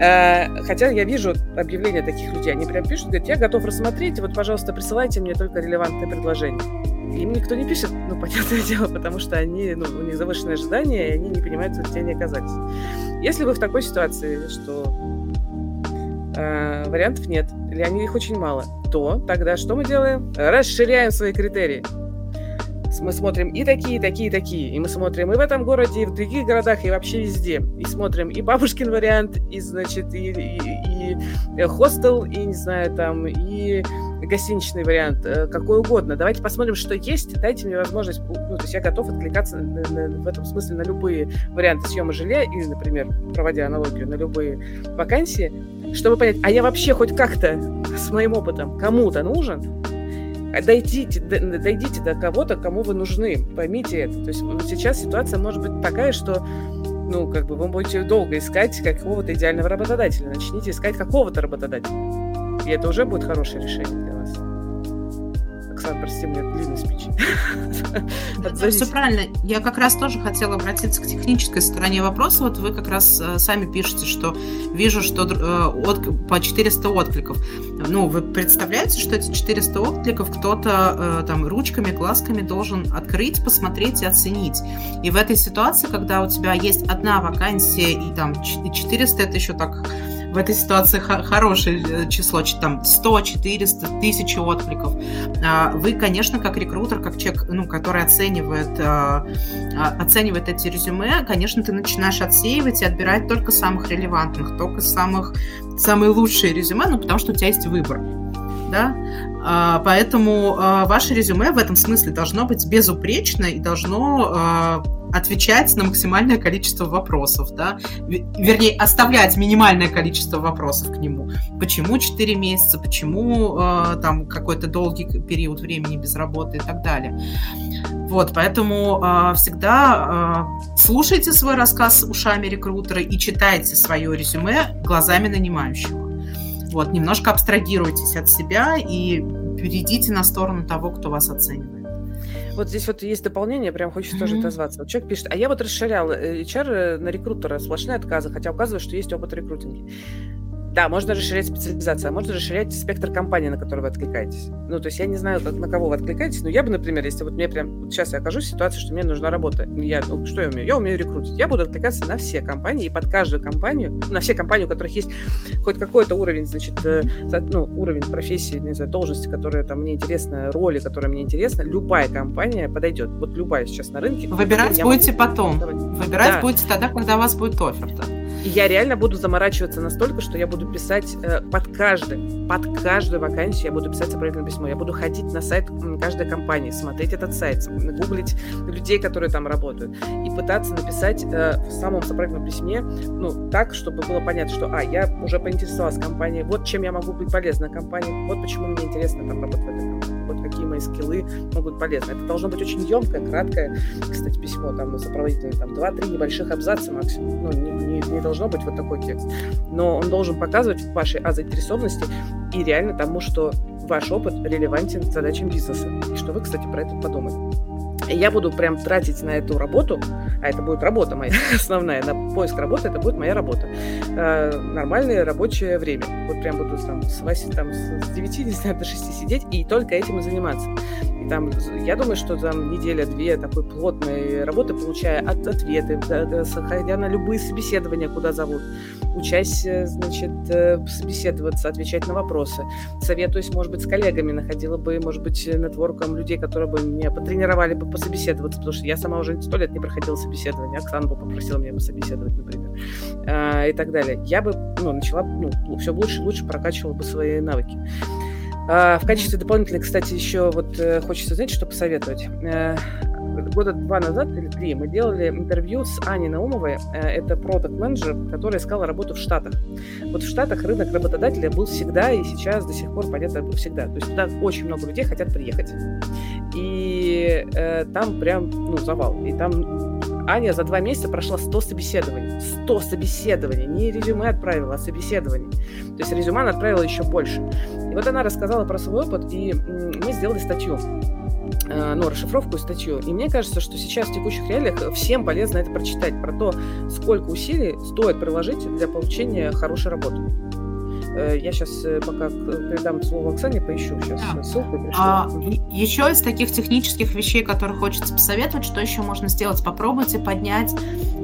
Э, хотя я вижу объявления таких людей, они прям пишут, говорят, я готов рассмотреть, вот, пожалуйста, присылайте мне только релевантные предложения. Им никто не пишет, ну, понятное дело, потому что они, ну, у них завышенные ожидания, и они не понимают, где они оказались. Если вы в такой ситуации, что э, вариантов нет, или они их очень мало, то тогда что мы делаем? Расширяем свои критерии. Мы смотрим и такие, и такие, и такие. И мы смотрим и в этом городе, и в других городах, и вообще везде. И смотрим и бабушкин вариант, и, значит, и, и, и хостел, и, не знаю, там, и гостиничный вариант, э, какой угодно. Давайте посмотрим, что есть, дайте мне возможность, ну, то есть я готов откликаться на, на, в этом смысле на любые варианты съема жилья или, например, проводя аналогию, на любые вакансии, чтобы понять, а я вообще хоть как-то с моим опытом кому-то нужен, дойдите, дойдите до кого-то, кому вы нужны, поймите это. То есть сейчас ситуация может быть такая, что ну, как бы вы будете долго искать какого-то идеального работодателя. Начните искать какого-то работодателя. И это уже будет хорошее решение. Оксана, прости, мне длинный спич. Да, все правильно. Я как раз тоже хотела обратиться к технической стороне вопроса. Вот вы как раз э, сами пишете, что вижу, что э, от, по 400 откликов. Ну, вы представляете, что эти 400 откликов кто-то э, там ручками, глазками должен открыть, посмотреть и оценить. И в этой ситуации, когда у тебя есть одна вакансия и там 400, это еще так в этой ситуации хорошее э, число, там 100, 400, 1000 откликов. А, вы, конечно, как рекрутер, как человек, ну, который оценивает, а, а, оценивает эти резюме, конечно, ты начинаешь отсеивать и отбирать только самых релевантных, только самых, самые лучшие резюме, ну, потому что у тебя есть выбор. Да? Поэтому ваше резюме в этом смысле должно быть безупречно и должно отвечать на максимальное количество вопросов, да, вернее, оставлять минимальное количество вопросов к нему. Почему 4 месяца, почему э, там какой-то долгий период времени без работы и так далее. Вот, поэтому э, всегда э, слушайте свой рассказ ушами рекрутера и читайте свое резюме глазами нанимающего. Вот, немножко абстрагируйтесь от себя и перейдите на сторону того, кто вас оценивает. Вот здесь вот есть дополнение, прям хочется mm-hmm. тоже отозваться. Вот человек пишет, а я вот расширял э, HR э, на рекрутера, сплошные отказы, хотя указывает, что есть опыт рекрутинга. Да, можно расширять специализацию, а можно расширять спектр компании, на которую вы откликаетесь. Ну, то есть я не знаю, как, на кого вы откликаетесь, но я бы, например, если вот мне прям вот сейчас я окажусь в ситуации, что мне нужна работа, я, ну, что я умею? Я умею рекрутить. Я буду откликаться на все компании и под каждую компанию, на все компании, у которых есть хоть какой-то уровень, значит, э, ну, уровень профессии, не знаю, должности, которые там мне интересны, роли, которые мне интересны, любая компания подойдет. Вот любая сейчас на рынке. Выбирать будете потом. Выбирать да. будете тогда, когда у вас будет оферта. И я реально буду заморачиваться настолько, что я буду писать э, под каждый, под каждую вакансию я буду писать сопроводительное письмо. Я буду ходить на сайт каждой компании, смотреть этот сайт, гуглить людей, которые там работают, и пытаться написать э, в самом сопроводительном письме, ну, так, чтобы было понятно, что, а, я уже поинтересовалась компанией, вот чем я могу быть полезна компании, вот почему мне интересно там работать в этой компании, вот какие мои скиллы могут полезны. Это должно быть очень емкое, краткое, кстати, письмо, там, сопроводительное, там, два-три небольших абзаца максимум, ну, не, не, не должно быть вот такой текст. Но он должен показывать вашей а заинтересованности и реально тому, что ваш опыт релевантен задачам бизнеса. И что вы, кстати, про это подумали. Я буду прям тратить на эту работу, а это будет работа моя основная, на поиск работы, это будет моя работа. Э, нормальное рабочее время. Вот прям буду там с 8, там, с 9, не знаю, до 6 сидеть и только этим и заниматься. И там, я думаю, что там неделя-две такой плотной работы, получая от, ответы, ходя на любые собеседования, куда зовут, учась, э, значит, э, собеседоваться, отвечать на вопросы, советуюсь, может быть, с коллегами, находила бы, может быть, нетворком людей, которые бы меня потренировали бы пособеседоваться, потому что я сама уже сто лет не проходила собеседование, Оксана бы попросила меня пособеседовать, например, а, и так далее. Я бы, ну, начала, ну, все лучше и лучше прокачивала бы свои навыки. А, в качестве дополнительной, кстати, еще вот э, хочется, знаете, что посоветовать года два назад или три мы делали интервью с Аней Наумовой. Э, это продукт-менеджер, который искал работу в Штатах. Вот в Штатах рынок работодателя был всегда и сейчас до сих пор, понятно, всегда. То есть туда очень много людей хотят приехать. И э, там прям, ну, завал. И там Аня за два месяца прошла 100 собеседований. 100 собеседований. Не резюме отправила, а собеседований. То есть резюме она отправила еще больше. И вот она рассказала про свой опыт, и мы сделали статью Э, ну, расшифровку и статью. И мне кажется, что сейчас в текущих реалиях всем полезно это прочитать, про то, сколько усилий стоит приложить для получения хорошей работы. Э, я сейчас э, пока передам слово Оксане, поищу сейчас да. ссылку. А, еще из таких технических вещей, которые хочется посоветовать, что еще можно сделать? Попробуйте поднять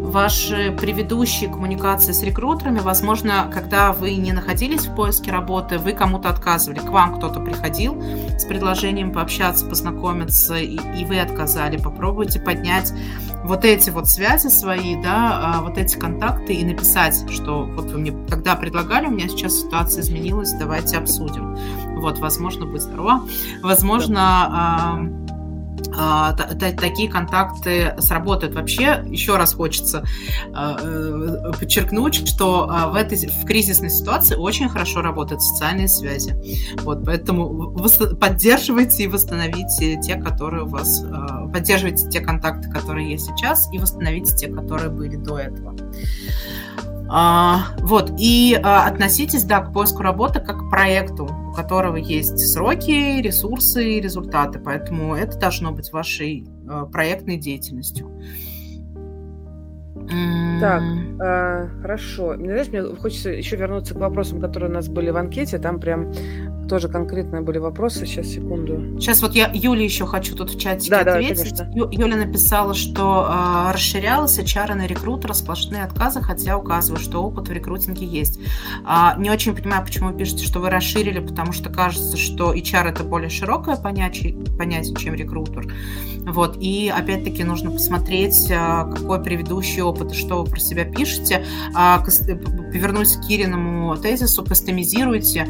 ваши предыдущие коммуникации с рекрутерами, возможно, когда вы не находились в поиске работы, вы кому-то отказывали, к вам кто-то приходил с предложением пообщаться, познакомиться, и, и вы отказали. Попробуйте поднять вот эти вот связи свои, да, а, вот эти контакты и написать, что вот вы мне тогда предлагали, у меня сейчас ситуация изменилась, давайте обсудим. Вот, возможно, быть здорово. Возможно, а, такие контакты сработают. Вообще, еще раз хочется а, э, подчеркнуть, что а, в этой в кризисной ситуации очень хорошо работают социальные связи. Вот, поэтому поддерживайте и восстановите те, которые у вас... Поддерживайте те контакты, которые есть сейчас, и восстановите те, которые были до этого. А, вот, и а, относитесь, да, к поиску работы как к проекту, у которого есть сроки, ресурсы и результаты, поэтому это должно быть вашей а, проектной деятельностью. Так, э, хорошо. Знаешь, мне хочется еще вернуться к вопросам, которые у нас были в анкете. Там прям тоже конкретные были вопросы. Сейчас, секунду. Сейчас вот я Юле еще хочу тут в чатике да, ответить. Да, Ю, Юля написала, что э, расширялась HR на рекрутера, сплошные отказы, хотя указываю, что опыт в рекрутинге есть. А, не очень понимаю, почему вы пишете, что вы расширили, потому что кажется, что HR это более широкое понятие, понятие чем рекрутер. Вот. И опять-таки нужно посмотреть, а, какой предыдущий опыт и что вы про себя пишете. А, повернусь к Кириному тезису, кастомизируйте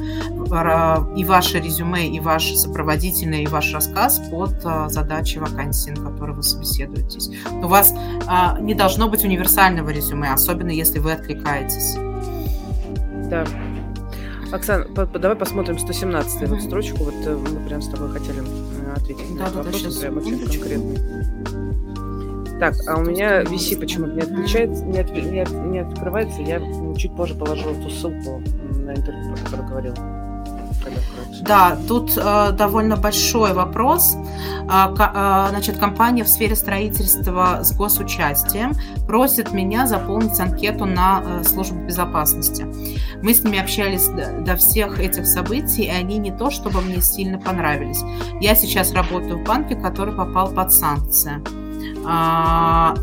и ваше резюме, и ваш сопроводительный, и ваш рассказ под а, задачи вакансии, на которые вы собеседуетесь. У вас а, не должно быть универсального резюме, особенно если вы откликаетесь. Да. Оксана, давай посмотрим 117 mm-hmm. вот строчку. Вот э, мы прям с тобой хотели э, ответить да, на да, вопрос, да, прям очень конкретный. Так, а у меня VC почему-то не отключается, не, от, не, от, не открывается. Я чуть позже положу эту ссылку на интервью, про которую говорила. Да, тут э, довольно большой вопрос. Э, э, значит, компания в сфере строительства с госучастием просит меня заполнить анкету на э, службу безопасности. Мы с ними общались до, до всех этих событий, и они не то, чтобы мне сильно понравились. Я сейчас работаю в банке, который попал под санкции. А,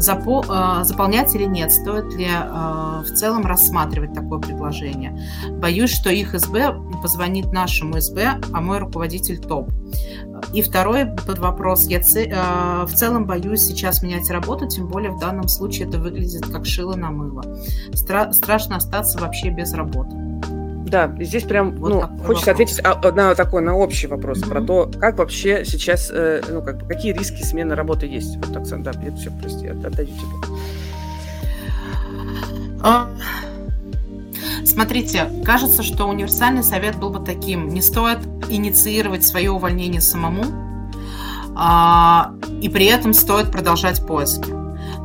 а, заполнять или нет, стоит ли а, в целом рассматривать такое предложение. Боюсь, что их СБ позвонит нашему СБ, а мой руководитель топ. И второй под вопрос. Я в целом боюсь сейчас менять работу, тем более в данном случае это выглядит как шило на мыло. Стра- страшно остаться вообще без работы. Да, здесь прям, вот ну, хочется вопрос. ответить на такой, на общий вопрос mm-hmm. про то, как вообще сейчас, э, ну, как бы, какие риски смены работы есть. Вот, Оксана, да, это все, прости, отдаю тебе. А, смотрите, кажется, что универсальный совет был бы таким. Не стоит инициировать свое увольнение самому, а, и при этом стоит продолжать поиски.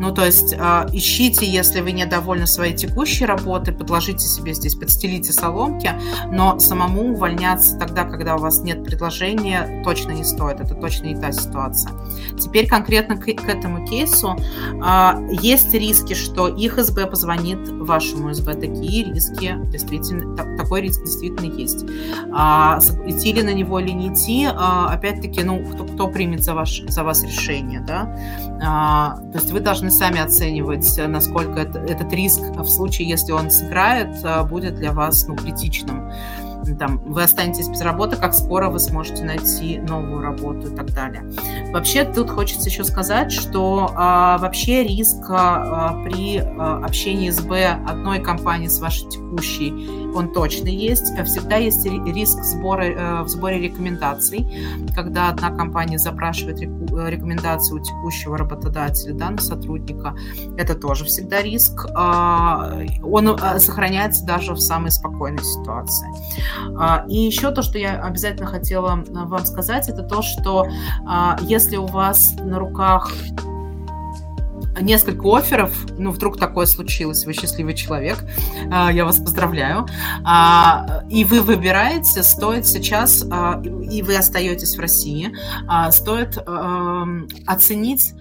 Ну, то есть э, ищите, если вы недовольны своей текущей работой, подложите себе здесь, подстелите соломки, но самому увольняться тогда, когда у вас нет предложения, точно не стоит. Это точно не та ситуация. Теперь конкретно к, к этому кейсу э, есть риски, что их СБ позвонит вашему СБ. Такие риски действительно, такой риск действительно есть. А, идти ли на него или не идти, а, опять-таки, ну, кто, кто примет за, ваш, за вас решение, да? А, то есть вы должны сами оценивать, насколько это, этот риск в случае, если он сыграет, а, будет для вас, ну, критичным там, вы останетесь без работы, как скоро вы сможете найти новую работу и так далее. Вообще, тут хочется еще сказать, что а, вообще риск а, при а, общении с Б одной компании с вашей текущей он точно есть. Всегда есть риск сбора, э, в сборе рекомендаций, когда одна компания запрашивает рекомендацию у текущего работодателя да, на сотрудника. Это тоже всегда риск. А, он э, сохраняется даже в самой спокойной ситуации. А, и еще то, что я обязательно хотела э, вам сказать, это то, что а, если у вас на руках несколько офферов, ну, вдруг такое случилось, вы счастливый человек, а, я вас поздравляю, а, и вы выбираете, стоит сейчас, а, и вы остаетесь в России, стоит оценить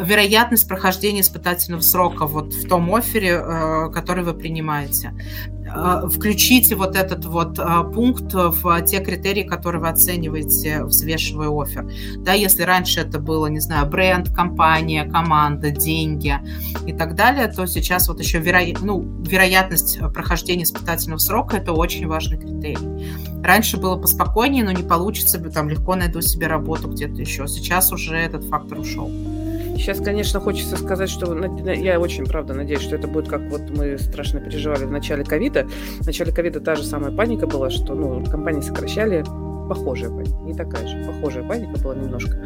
вероятность прохождения испытательного срока вот в том офере, который вы принимаете. А, включите вот этот вот а, пункт в те критерии, которые вы оцениваете, взвешивая офер. Да, если раньше это было, не знаю, бренд, компания, команда, деньги и так далее, то сейчас вот еще веро... ну, вероятность прохождения испытательного срока – это очень важный критерий. Раньше было поспокойнее, но не получится, там легко найду себе работу где-то еще. Сейчас уже этот фактор ушел. Сейчас, конечно, хочется сказать, что я очень, правда, надеюсь, что это будет как вот мы страшно переживали в начале ковида. В начале ковида та же самая паника была, что ну, компании сокращали похожая паника, не такая же, похожая паника была немножко.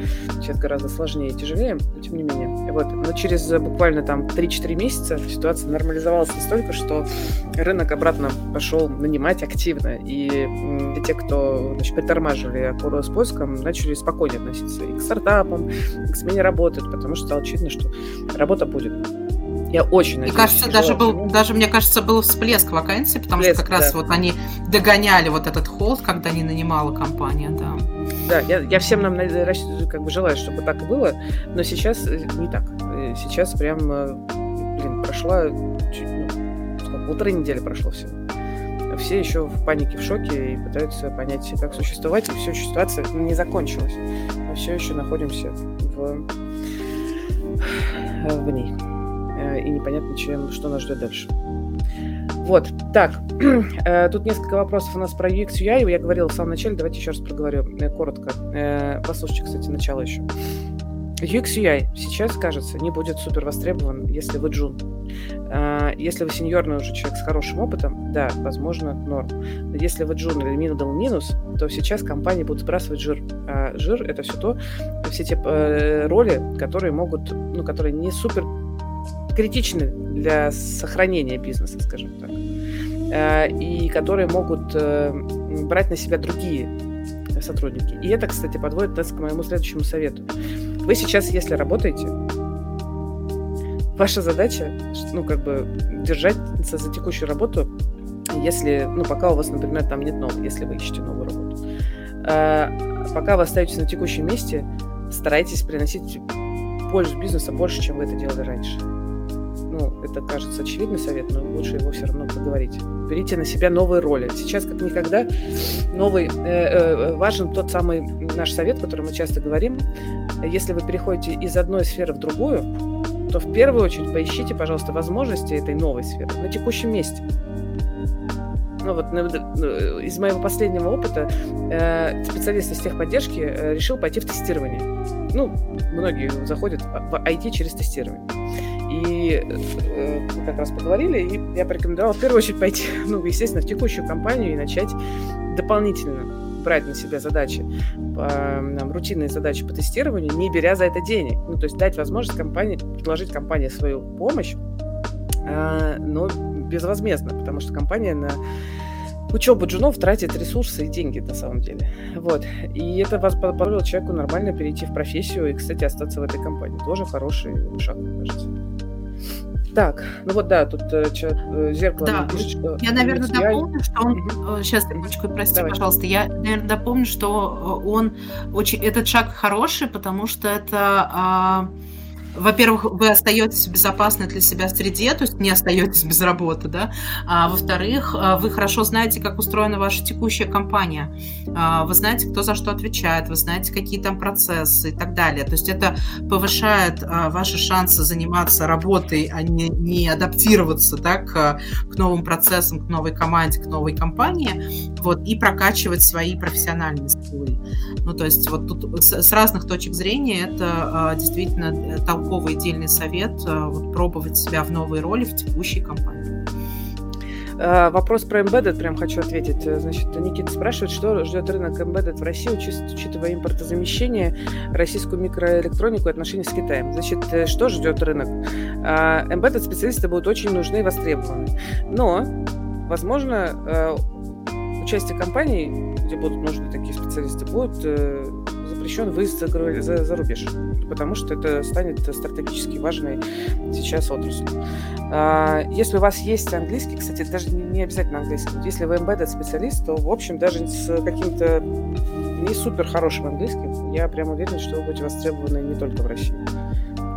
Сейчас гораздо сложнее и тяжелее, но тем не менее. Вот. Но через буквально там 3-4 месяца ситуация нормализовалась настолько, что рынок обратно пошел нанимать активно. И те, кто значит, притормаживали с поиском, начали спокойнее относиться и к стартапам, и к смене работы, потому что стало очевидно, что работа будет. Я очень надеюсь. Мне кажется, даже был, даже, мне кажется, был всплеск вакансий, потому всплеск, что как раз да. вот они догоняли вот этот холд, когда не нанимала компания, да. Да, я, я всем нам как бы желаю, чтобы так и было, но сейчас э, не так. Э, сейчас прям, э, блин, прошла чуть, ну, сколько, полторы недели прошло все. Все еще в панике, в шоке и пытаются понять, как существовать. И все, ситуация не закончилась. Мы все еще находимся в, в ней. Э, и непонятно, чем, что нас ждет дальше. Вот, так, э, тут несколько вопросов у нас про UX UI, я говорила в самом начале, давайте еще раз проговорю э, коротко. Послушайте, кстати, начало еще. UX UI сейчас, кажется, не будет супер востребован, если вы джун. Если вы сеньорный уже человек с хорошим опытом, да, возможно, норм. Но если вы джун или middle минус, то сейчас компании будут сбрасывать жир. А жир — это все то, все те роли, которые могут, ну, которые не супер критичны для сохранения бизнеса, скажем так, э, и которые могут э, брать на себя другие сотрудники. И это, кстати, подводит нас к моему следующему совету. Вы сейчас, если работаете, ваша задача, ну, как бы, держаться за текущую работу, если, ну, пока у вас, например, там нет нового, если вы ищете новую работу. А, пока вы остаетесь на текущем месте, старайтесь приносить пользу бизнеса больше, чем вы это делали раньше ну, это кажется очевидный совет, но лучше его все равно поговорить. Берите на себя новые роли. Сейчас, как никогда, новый, э, э, важен тот самый наш совет, который мы часто говорим. Если вы переходите из одной сферы в другую, то в первую очередь поищите, пожалуйста, возможности этой новой сферы на текущем месте. Ну вот ну, из моего последнего опыта э, специалист из техподдержки э, решил пойти в тестирование. Ну, многие заходят в IT через тестирование. И э, как раз поговорили, и я порекомендовала в первую очередь пойти, ну, естественно, в текущую компанию и начать дополнительно брать на себя задачи, по, там, рутинные задачи по тестированию, не беря за это денег. Ну, то есть дать возможность компании, предложить компании свою помощь, э, но безвозмездно, потому что компания на учеба джунов тратит ресурсы и деньги на самом деле. Вот. И это вас позволило человеку нормально перейти в профессию и, кстати, остаться в этой компании. Тоже хороший шаг, мне кажется. Так, ну вот да, тут э, э зеркало да. пишет, что... Я, наверное, дополню, что он... Угу. Сейчас, секундочку, прости, Давай. пожалуйста. Я, наверное, дополню, что он очень... Этот шаг хороший, потому что это... Э, во-первых, вы остаетесь в безопасной для себя среде, то есть не остаетесь без работы, да, а во-вторых, а, вы хорошо знаете, как устроена ваша текущая компания, а, вы знаете, кто за что отвечает, вы знаете, какие там процессы и так далее, то есть это повышает а, ваши шансы заниматься работой, а не, не адаптироваться, да, к, к новым процессам, к новой команде, к новой компании, вот, и прокачивать свои профессиональные скиллы. Ну, то есть вот тут с, с разных точек зрения это действительно э, толкает толковый дельный совет э, вот, пробовать себя в новой роли в текущей компании. Э, вопрос про Embedded прям хочу ответить. Э, значит, Никита спрашивает, что ждет рынок Embedded в России, учитывая импортозамещение, российскую микроэлектронику и отношения с Китаем. Значит, что ждет рынок? Embedded специалисты будут очень нужны и востребованы. Но, возможно, участие компаний, где будут нужны такие специалисты, будет запрещен выезд за, за, за рубеж, потому что это станет стратегически важной сейчас отраслью. А, если у вас есть английский, кстати, даже не обязательно английский, если вы embedded специалист, то, в общем, даже с каким-то не супер хорошим английским, я прям уверен, что вы будете востребованы не только в России.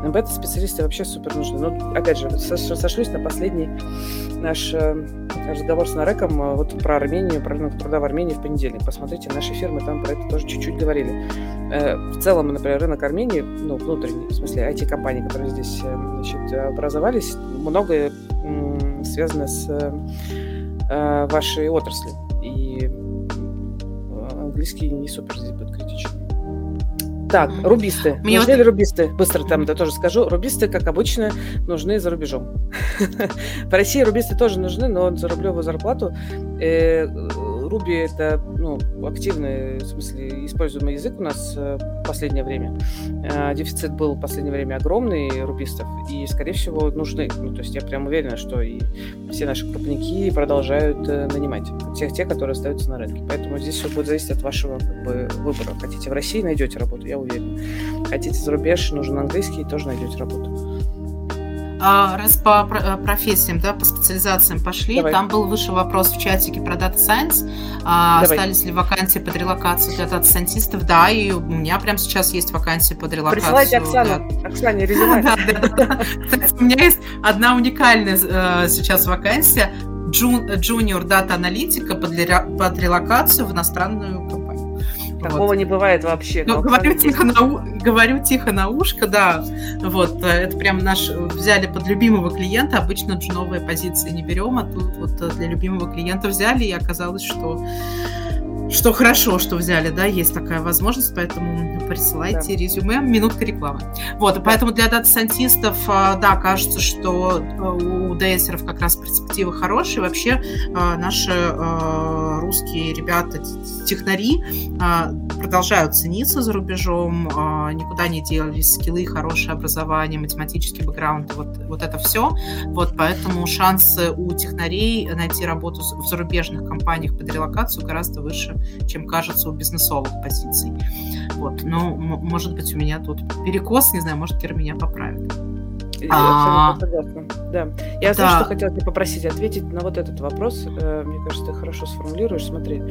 Бета-специалисты вообще супер нужны. Но, опять же, сошлюсь на последний наш э, разговор с Нареком э, вот про Армению, про рынок труда в Армении в понедельник. Посмотрите, наши фирмы там про это тоже чуть-чуть говорили. Э, в целом, например, рынок Армении, ну, внутренний, в смысле, IT-компании, которые здесь значит, образовались, многое связано с вашей отраслью. И английский не супер здесь будет критичен. Так, рубисты. Мне нужны вот... ли рубисты? Быстро там да, тоже скажу. Рубисты, как обычно, нужны за рубежом. В России рубисты тоже нужны, но за рублевую зарплату э, Руби это ну, активный, в смысле, используемый язык у нас э, в последнее время. Э, дефицит был в последнее время огромный рубистов, и, скорее всего, нужны. Ну, то есть я прям уверена, что и все наши крупники продолжают э, нанимать тех, те, которые остаются на рынке. Поэтому здесь все будет зависеть от вашего как бы, выбора. Хотите в России, найдете работу, я уверена. Хотите за рубеж, нужен английский, тоже найдете работу. А, раз по э, профессиям, да, по специализациям пошли, Давай. там был выше вопрос в чатике про Data Science. А, остались ли вакансии под релокацию для data scientist ов? Да, и у меня прям сейчас есть вакансии под релокацию. Присылайте Оксане. Да. Оксане резюме. У меня есть одна уникальная э, сейчас вакансия junior data аналитика под релокацию в иностранную Такого вот. не бывает вообще. Ну, говорю, тихо на, говорю тихо на ушко, да. Вот, э, это прям наш взяли под любимого клиента. Обычно джуновые позиции не берем, а тут вот э, для любимого клиента взяли, и оказалось, что что хорошо, что взяли, да, есть такая возможность, поэтому присылайте да. резюме, минутка рекламы. Вот, да. поэтому для дата-сайентистов, а, да, кажется, что э, у ДСеров как раз перспективы хорошие. Вообще э, наши э, русские ребята, технари, продолжают цениться за рубежом, никуда не делались скиллы, хорошее образование, математический бэкграунд, вот, вот это все. Вот, поэтому шансы у технарей найти работу в зарубежных компаниях под релокацию гораздо выше, чем кажется у бизнесовых позиций. Вот. Но, может быть, у меня тут перекос, не знаю, может, Кира меня поправит. Я согласна. Да. Я, да. что хотела тебя попросить ответить на вот этот вопрос. Э, мне кажется, ты хорошо сформулируешь. Смотри.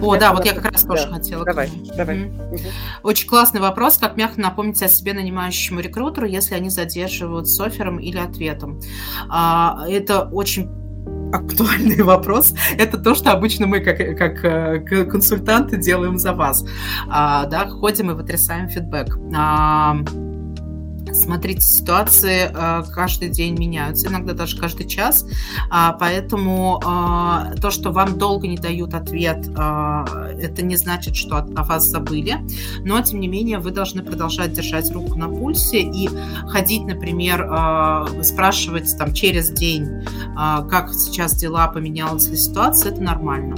О, да, вот я как раз тоже да. хотела. Давай, давай. Угу. Очень классный вопрос. Как мягко напомнить о себе нанимающему рекрутеру, если они задерживают с оффером или ответом? А, это очень актуальный вопрос. Это то, что обычно мы, как, как э, консультанты, делаем за вас. А, да, ходим и вытрясаем фидбэк. А, Смотрите, ситуации э, каждый день меняются, иногда даже каждый час, а, поэтому а, то, что вам долго не дают ответ, а, это не значит, что о вас забыли, но тем не менее вы должны продолжать держать руку на пульсе и ходить, например, спрашивать там через день, как сейчас дела, поменялась ли ситуация, это нормально.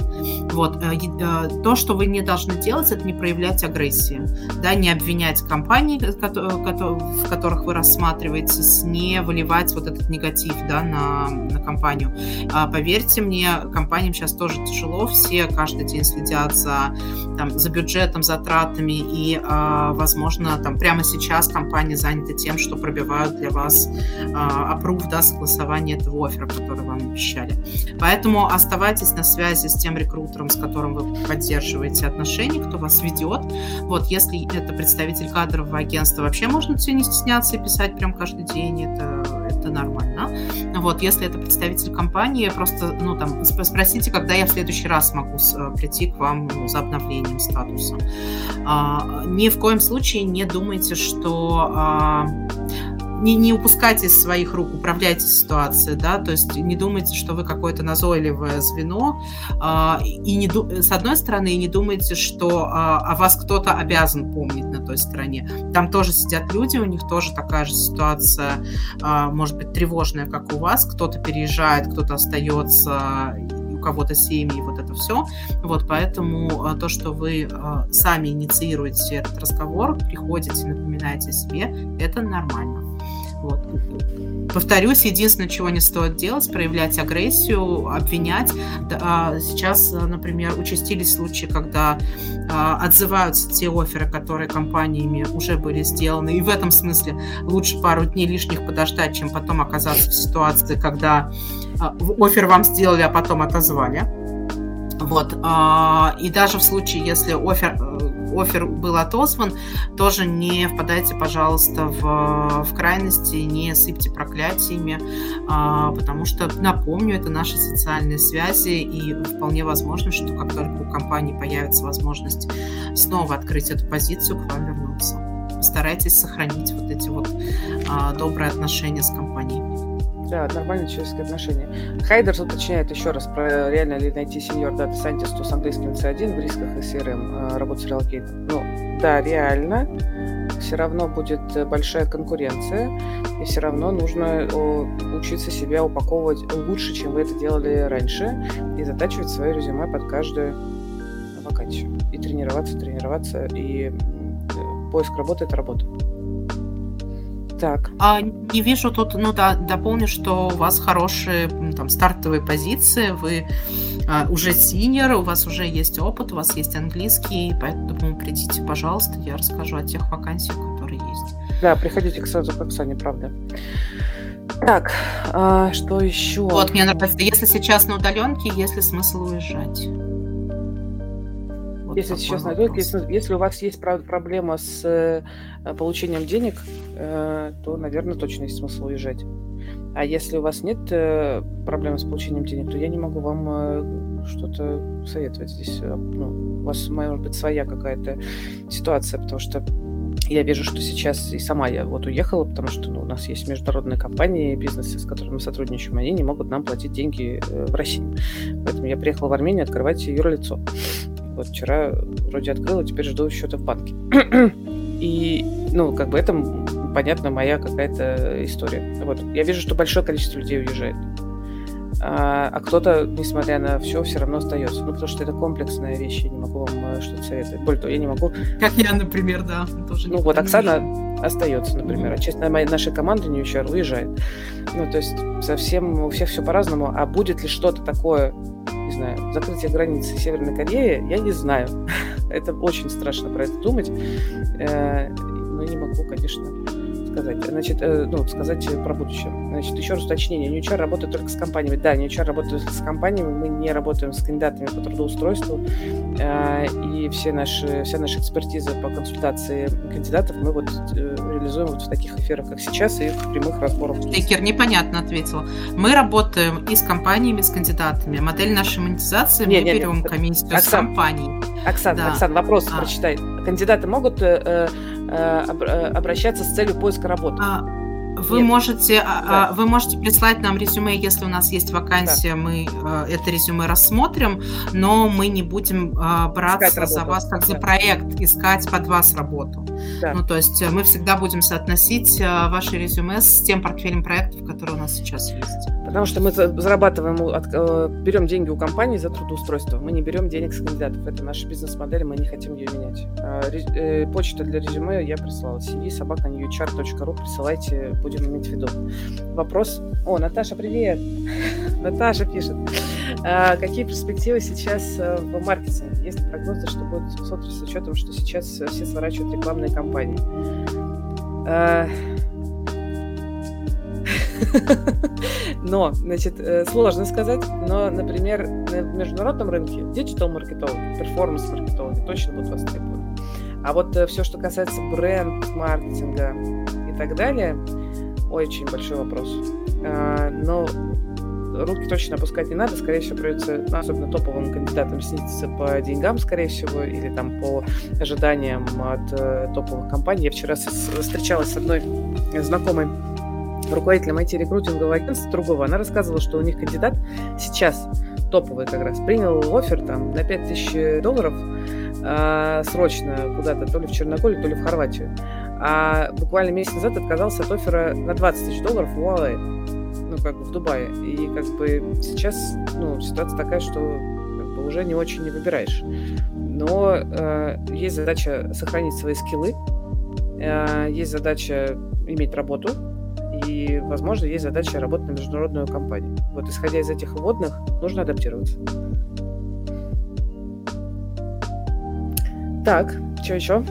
Вот. Э, э, то, что вы не должны делать, это не проявлять агрессии, да, не обвинять компании, в которой которых вы рассматриваетесь, не выливать вот этот негатив да, на, на компанию. А, поверьте мне, компаниям сейчас тоже тяжело, все каждый день следят за, там, за бюджетом, затратами, и, а, возможно, там прямо сейчас компании заняты тем, что пробивают для вас опруф, да, согласование этого оффера, который вам обещали. Поэтому оставайтесь на связи с тем рекрутером, с которым вы поддерживаете отношения, кто вас ведет. Вот, если это представитель кадрового агентства, вообще можно все не стесняться и писать прям каждый день, это, это нормально. Вот, если это представитель компании, просто, ну, там, спросите, когда я в следующий раз могу э, прийти к вам ну, за обновлением статуса. А, ни в коем случае не думайте, что а, не, не упускайте из своих рук, управляйте ситуацией, да, то есть не думайте, что вы какое-то назойливое звено, э, и не, с одной стороны, и не думайте, что э, о вас кто-то обязан помнить на той стороне. Там тоже сидят люди, у них тоже такая же ситуация, э, может быть, тревожная, как у вас, кто-то переезжает, кто-то остается, у кого-то семьи, вот это все. Вот, поэтому то, что вы сами инициируете этот разговор, приходите, напоминаете о себе, это нормально. Вот. Повторюсь, единственное, чего не стоит делать, проявлять агрессию, обвинять. А, сейчас, например, участились случаи, когда а, отзываются те оферы, которые компаниями уже были сделаны. И в этом смысле лучше пару дней лишних подождать, чем потом оказаться в ситуации, когда а, офер вам сделали, а потом отозвали. Вот. И даже в случае, если офер офер был отозван, тоже не впадайте, пожалуйста, в, в крайности, не сыпьте проклятиями, а, потому что, напомню, это наши социальные связи, и вполне возможно, что как только у компании появится возможность снова открыть эту позицию, к вам вернуться. Постарайтесь сохранить вот эти вот а, добрые отношения с компанией. Да, нормальные человеческие отношения. Хайдерс уточняет еще раз, про реально ли найти сеньор дата сайентисту с английским C1 в рисках и CRM, работать с релокейтом. Ну, да, реально. Все равно будет большая конкуренция, и все равно нужно учиться себя упаковывать лучше, чем вы это делали раньше, и затачивать свое резюме под каждую вакансию. И тренироваться, тренироваться, и поиск работы – это работа. Так. А не вижу тут, ну да, дополню, что у вас хорошие там стартовые позиции, вы а, уже синер, у вас уже есть опыт, у вас есть английский, поэтому придите, пожалуйста, я расскажу о тех вакансиях, которые есть. Да, приходите сразу к Оксане, правда. Так, а, что еще? Вот, мне нравится, если сейчас на удаленке, есть ли смысл уезжать? Вот если сейчас найдет, если, если у вас есть правда, проблема с э, получением денег, э, то, наверное, точно есть смысл уезжать. А если у вас нет э, проблемы с получением денег, то я не могу вам э, что-то советовать здесь. Э, ну, у вас может быть своя какая-то ситуация, потому что я вижу, что сейчас и сама я вот уехала, потому что ну, у нас есть международные компании, бизнесы, с которыми мы сотрудничаем, они не могут нам платить деньги э, в России. Поэтому я приехала в Армению открывать юрлицо. Вот вчера вроде открыла, теперь жду счета в банке. И, ну, как бы это, понятно, моя какая-то история. Вот. Я вижу, что большое количество людей уезжает. А, а кто-то, несмотря на все, все равно остается. Ну, потому что это комплексная вещь, я не могу вам э, что-то советовать. Более того, я не могу... Как я, например, да. Тоже ну, вот Оксана остается, например, а часть нашей команды не HR уезжает. Ну, то есть совсем у всех все по-разному. А будет ли что-то такое не знаю, закрытие границы Северной Кореи, я не знаю. это очень страшно про это думать. Э, но не могу, конечно, сказать. Значит, э, ну, сказать про будущее. Значит, еще раз уточнение. Ньючар работает только с компаниями. Да, Ньючар работает с компаниями. Мы не работаем с кандидатами по трудоустройству. Э, и все наши, вся наша экспертиза по консультации кандидатов мы вот э, реализуем вот в таких эфирах, как сейчас, и в прямых разборах. Тейкер непонятно ответила. Мы работаем и с компаниями, и с кандидатами. Модель нашей монетизации не, мы не, берем не, комиссию Оксан, с компанией. Оксана, да. Оксан, вопрос а. прочитай. Кандидаты могут э, э, обращаться с целью поиска работы? А, вы Нет. можете, а, да. А, вы можете прислать нам резюме, если у нас есть вакансия, да. мы э, это резюме рассмотрим, но мы не будем э, браться за вас как да. за проект, искать под вас работу. Да. Ну, то есть э, мы всегда будем соотносить ваше резюме с тем портфелем проектов, которые у нас сейчас есть. Потому что мы зарабатываем, э, берем деньги у компании за трудоустройство. Мы не берем денег с кандидатов. Это наша бизнес-модель, мы не хотим ее менять. А, э, почта для резюме я прислала. cv собака newchar.ru. Присылайте, будем иметь в виду. Вопрос. О, Наташа, привет! Наташа пишет. А, какие перспективы сейчас э, в маркетинге? Есть прогнозы, что будет с учетом, что сейчас все сворачивают рекламные кампании? Но, значит, э, сложно сказать, но, например, на международном рынке диджитал-маркетологи, перформанс-маркетологи точно будут востребованы. А вот э, все, что касается бренд-маркетинга и так далее, очень большой вопрос. А, но руки точно опускать не надо, скорее всего, придется, ну, особенно топовым кандидатам, снизиться по деньгам, скорее всего, или там по ожиданиям от э, топовых компаний. Я вчера с, встречалась с одной знакомой руководителем IT-рекрутингового агентства другого, она рассказывала, что у них кандидат сейчас топовый как раз, принял офер там на 5000 долларов э, срочно куда-то, то ли в Черногорию, то ли в Хорватию. А буквально месяц назад отказался от оффера на 20 тысяч долларов в Huawei, ну, как бы в Дубае. И как бы сейчас, ну, ситуация такая, что как бы, уже не очень не выбираешь. Но э, есть задача сохранить свои скиллы, э, есть задача иметь работу, и, возможно, есть задача работать на международную компанию. Вот исходя из этих вводных, нужно адаптироваться. Так, что еще?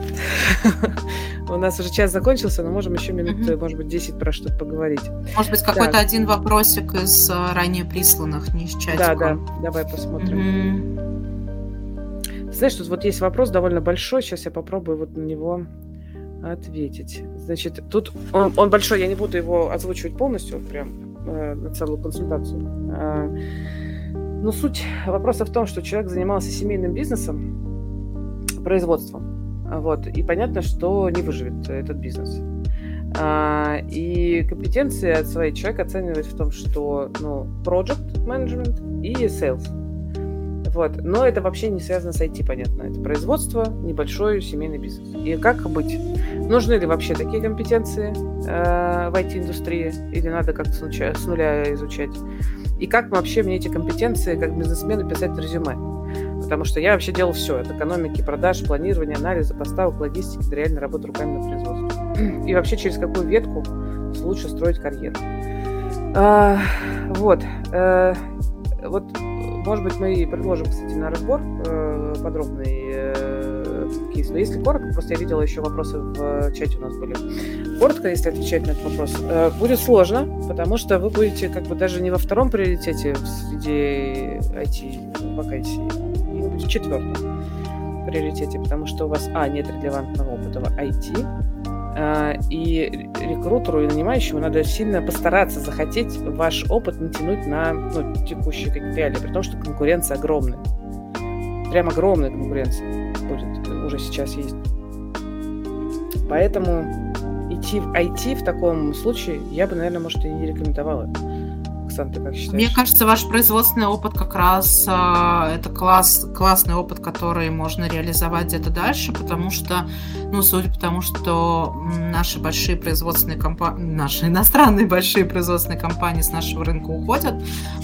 У нас уже час закончился, но можем еще минут, может быть, 10 про что-то поговорить. Может быть, какой-то один вопросик из э, ранее присланных, не из чатика. Да, да, давай посмотрим. Знаешь, тут вот есть вопрос довольно большой, сейчас я попробую вот на него ответить. Значит, тут он, он большой, я не буду его озвучивать полностью, прям э, на целую консультацию. Э, но суть вопроса в том, что человек занимался семейным бизнесом, производством. Вот, и понятно, что не выживет этот бизнес. А, и компетенции от своей человек оценивает в том, что ну, project management и sales – вот. Но это вообще не связано с IT, понятно. Это производство, небольшой семейный бизнес. И как быть? Нужны ли вообще такие компетенции э, в IT-индустрии? Или надо как-то с, нуля, изучать? И как вообще мне эти компетенции как бизнесмену писать в резюме? Потому что я вообще делал все. От экономики, продаж, планирования, анализа, поставок, логистики до реальной работы руками на производстве. И вообще через какую ветку лучше строить карьеру. А, вот. А, вот может быть, мы предложим, кстати, на разбор э, подробный э, кейс. Но если коротко, просто я видела еще вопросы в чате у нас были. Коротко, если отвечать на этот вопрос, э, будет сложно, потому что вы будете как бы даже не во втором приоритете среди IT-вакансий, а в четвертом приоритете, потому что у вас, а, нет релевантного опыта в IT, и рекрутеру и нанимающему надо сильно постараться захотеть ваш опыт натянуть на ну, текущие какие-то реалии, при том, что конкуренция огромная. Прям огромная конкуренция будет, уже сейчас есть. Поэтому идти в IT в таком случае я бы, наверное, может, и не рекомендовала. Оксана, ты как считаешь? Мне кажется, ваш производственный опыт как раз э, это класс, классный опыт, который можно реализовать где-то дальше, потому что, ну, судя по тому, что наши большие производственные компании, наши иностранные большие производственные компании с нашего рынка уходят,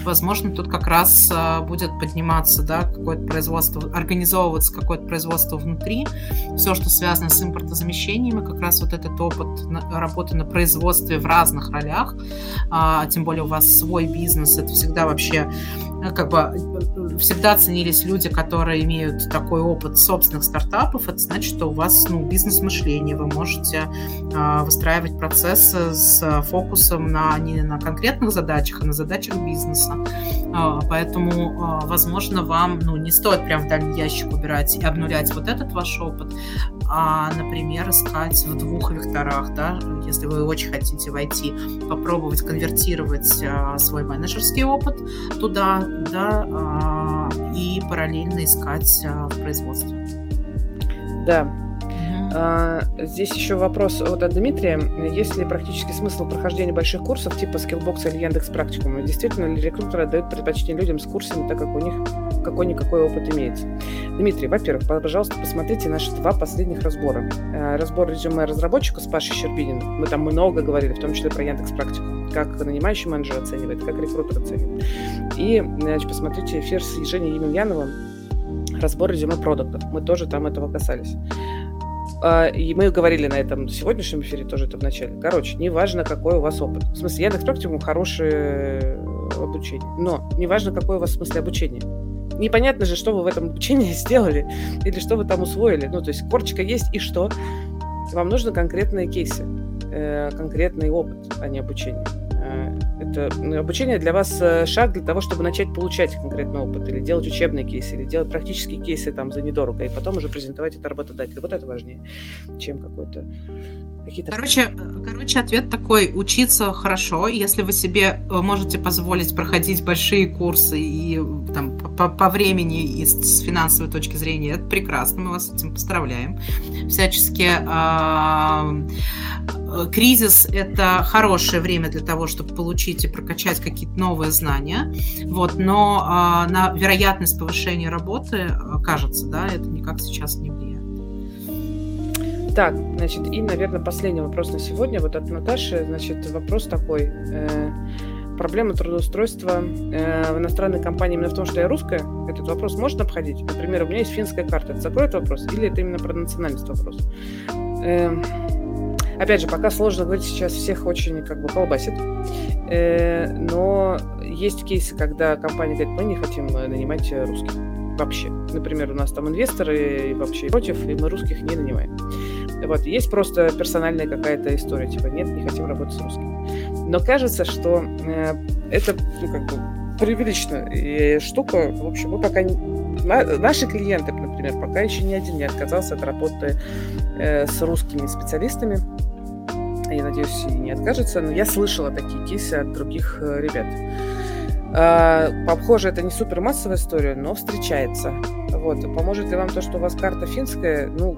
возможно, тут как раз э, будет подниматься, да, какое-то производство, организовываться какое-то производство внутри, все, что связано с импортозамещениями, как раз вот этот опыт работы на производстве в разных ролях, а, тем более у вас свой свой бизнес, это всегда вообще как бы э, всегда ценились люди, которые имеют такой опыт собственных стартапов, это значит, что у вас ну, бизнес-мышление, вы можете э, выстраивать процессы с фокусом на, не на конкретных задачах, а на задачах бизнеса. Э, поэтому, э, возможно, вам ну, не стоит прям в дальний ящик убирать и обнулять вот этот ваш опыт, а, например, искать в двух векторах, да, если вы очень хотите войти, попробовать конвертировать а, свой менеджерский опыт туда, да, а, и параллельно искать а, в производстве. Да, а, здесь еще вопрос вот от Дмитрия. Есть ли практический смысл прохождения больших курсов типа Skillbox или Яндекс Практикума? Действительно ли рекрутеры дают предпочтение людям с курсами, так как у них какой-никакой опыт имеется. Дмитрий, во-первых, пожалуйста, посмотрите наши два последних разбора. Э, разбор резюме разработчика с Пашей Щербининым. Мы там много говорили, в том числе про Яндекс Практику, как нанимающий менеджер оценивает, как рекрутер оценивает. И, значит, посмотрите эфир с Евгением Емельяновым, разбор резюме продуктов. Мы тоже там этого касались. А, и мы говорили на этом сегодняшнем эфире тоже это в начале. Короче, неважно, какой у вас опыт. В смысле, Яндекс Практикум хорошее обучение. Но неважно, какой у вас в смысле обучения. Непонятно же, что вы в этом обучении сделали или что вы там усвоили. Ну, то есть корочка есть и что? Вам нужны конкретные кейсы, э, конкретный опыт, а не обучение. Э, это ну, обучение для вас э, шаг для того, чтобы начать получать конкретный опыт, или делать учебные кейсы, или делать практические кейсы там за недорого, и потом уже презентовать это работодателю. Вот это важнее, чем какой-то какие-то... Короче, короче, ответ такой. Учиться хорошо. Если вы себе э, можете позволить проходить большие курсы и там, по, по времени и с финансовой точки зрения, это прекрасно. Мы вас с этим поздравляем. Всячески э, кризис – это хорошее время для того, чтобы получить и прокачать какие-то новые знания. Вот, но э, на вероятность повышения работы, кажется, да, это никак сейчас не влияет. Так, значит, и, наверное, последний вопрос на сегодня. Вот от Наташи, значит, вопрос такой. Э, проблема трудоустройства э, в иностранной компании именно в том, что я русская? Этот вопрос можно обходить? Например, у меня есть финская карта. Это закроет вопрос? Или это именно про национальность вопрос? Э, опять же, пока сложно говорить, сейчас всех очень как бы колбасит. Но есть кейсы, когда компания говорит, мы не хотим нанимать русских вообще. Например, у нас там инвесторы и вообще против, и мы русских не нанимаем. Вот, есть просто персональная какая-то история, типа, нет, не хотим работать с русскими. Но кажется, что э, это, ну, как бы, преувеличенная штука. В общем, мы пока... На, наши клиенты, например, пока еще ни один не отказался от работы э, с русскими специалистами. Я надеюсь, и не откажется. Но я слышала такие кейсы от других э, ребят. Э, похоже, это не супер массовая история, но встречается. Вот. Поможет ли вам то, что у вас карта финская? Ну,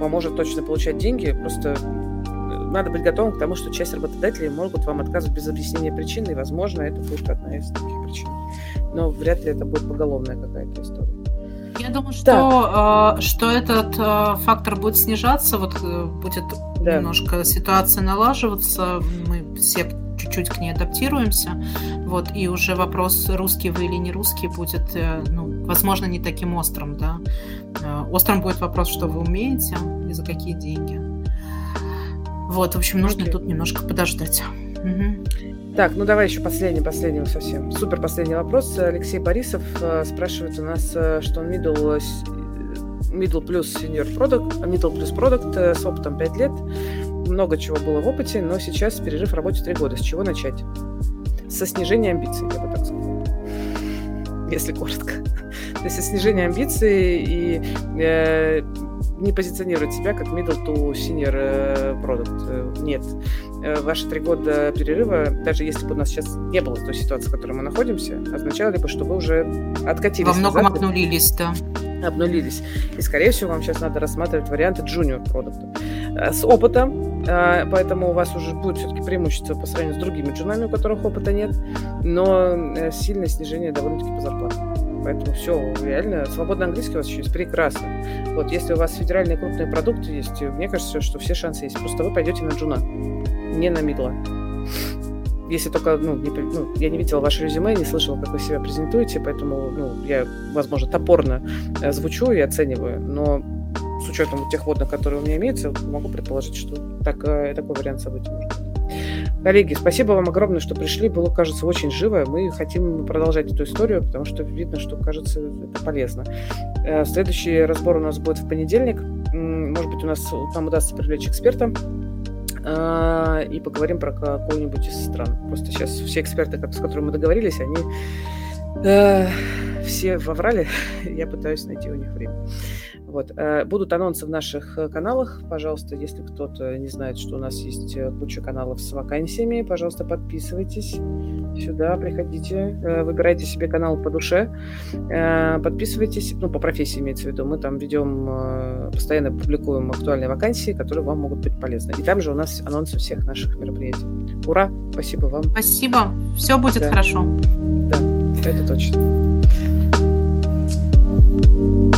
поможет точно получать деньги. Просто э, надо быть готовым к тому, что часть работодателей могут вам отказывать без объяснения причины, и, возможно, это будет одна из таких причин. Но вряд ли это будет поголовная какая-то история. Я думаю, что, э, что этот э, фактор будет снижаться, вот э, будет да. немножко ситуация налаживаться, мы все чуть-чуть к ней адаптируемся, вот, и уже вопрос, русский вы или не русский, будет, э, ну, возможно, не таким острым, да. Э, острым будет вопрос, что вы умеете и за какие деньги. Вот, в общем, нужно okay. тут немножко подождать. Угу. Так, ну давай еще последний, последний совсем. Супер последний вопрос. Алексей Борисов э, спрашивает у нас, что он middle, middle плюс senior product, middle плюс product с опытом 5 лет много чего было в опыте, но сейчас перерыв в работе 3 года. С чего начать? Со снижения амбиций, я бы так сказала. Если коротко. То есть снижение амбиций и э, не позиционировать себя как middle to senior э, product. Э, нет. Ваши три года перерыва, даже если бы у нас сейчас не было той ситуации, в которой мы находимся, означало бы, что вы уже откатились. Во многом назад, обнулились, да. Обнулились. И, скорее всего, вам сейчас надо рассматривать варианты junior продукта. С опытом а, поэтому у вас уже будет все-таки преимущество по сравнению с другими джунами, у которых опыта нет, но э, сильное снижение довольно-таки по зарплате. Поэтому все, реально, свободный английский у вас еще есть, прекрасно. Вот, если у вас федеральные крупные продукты есть, мне кажется, что все шансы есть. Просто вы пойдете на джуна, не на мидла. Если только, ну, не, ну, я не видела ваше резюме, не слышала, как вы себя презентуете, поэтому, ну, я, возможно, топорно э, звучу и оцениваю, но с учетом тех водных, которые у меня имеются, могу предположить, что так, такой вариант событий может. Коллеги, спасибо вам огромное, что пришли. Было, кажется, очень живо. Мы хотим продолжать эту историю, потому что видно, что, кажется, это полезно. Э, следующий разбор у нас будет в понедельник. Может быть, у нас нам удастся привлечь эксперта э, и поговорим про какую-нибудь из стран. Просто сейчас все эксперты, с которыми мы договорились, они э, все воврали. Я пытаюсь найти у них время. Вот. Э, будут анонсы в наших э, каналах. Пожалуйста, если кто-то не знает, что у нас есть э, куча каналов с вакансиями, пожалуйста, подписывайтесь сюда, приходите, выбирайте себе канал по душе, подписывайтесь, ну, по профессии имеется в виду. Мы там ведем, постоянно публикуем актуальные вакансии, которые вам могут быть полезны. И там же у нас анонсы всех наших мероприятий. Ура! Спасибо вам. Спасибо. Все будет да. хорошо. Да, это точно. Пока.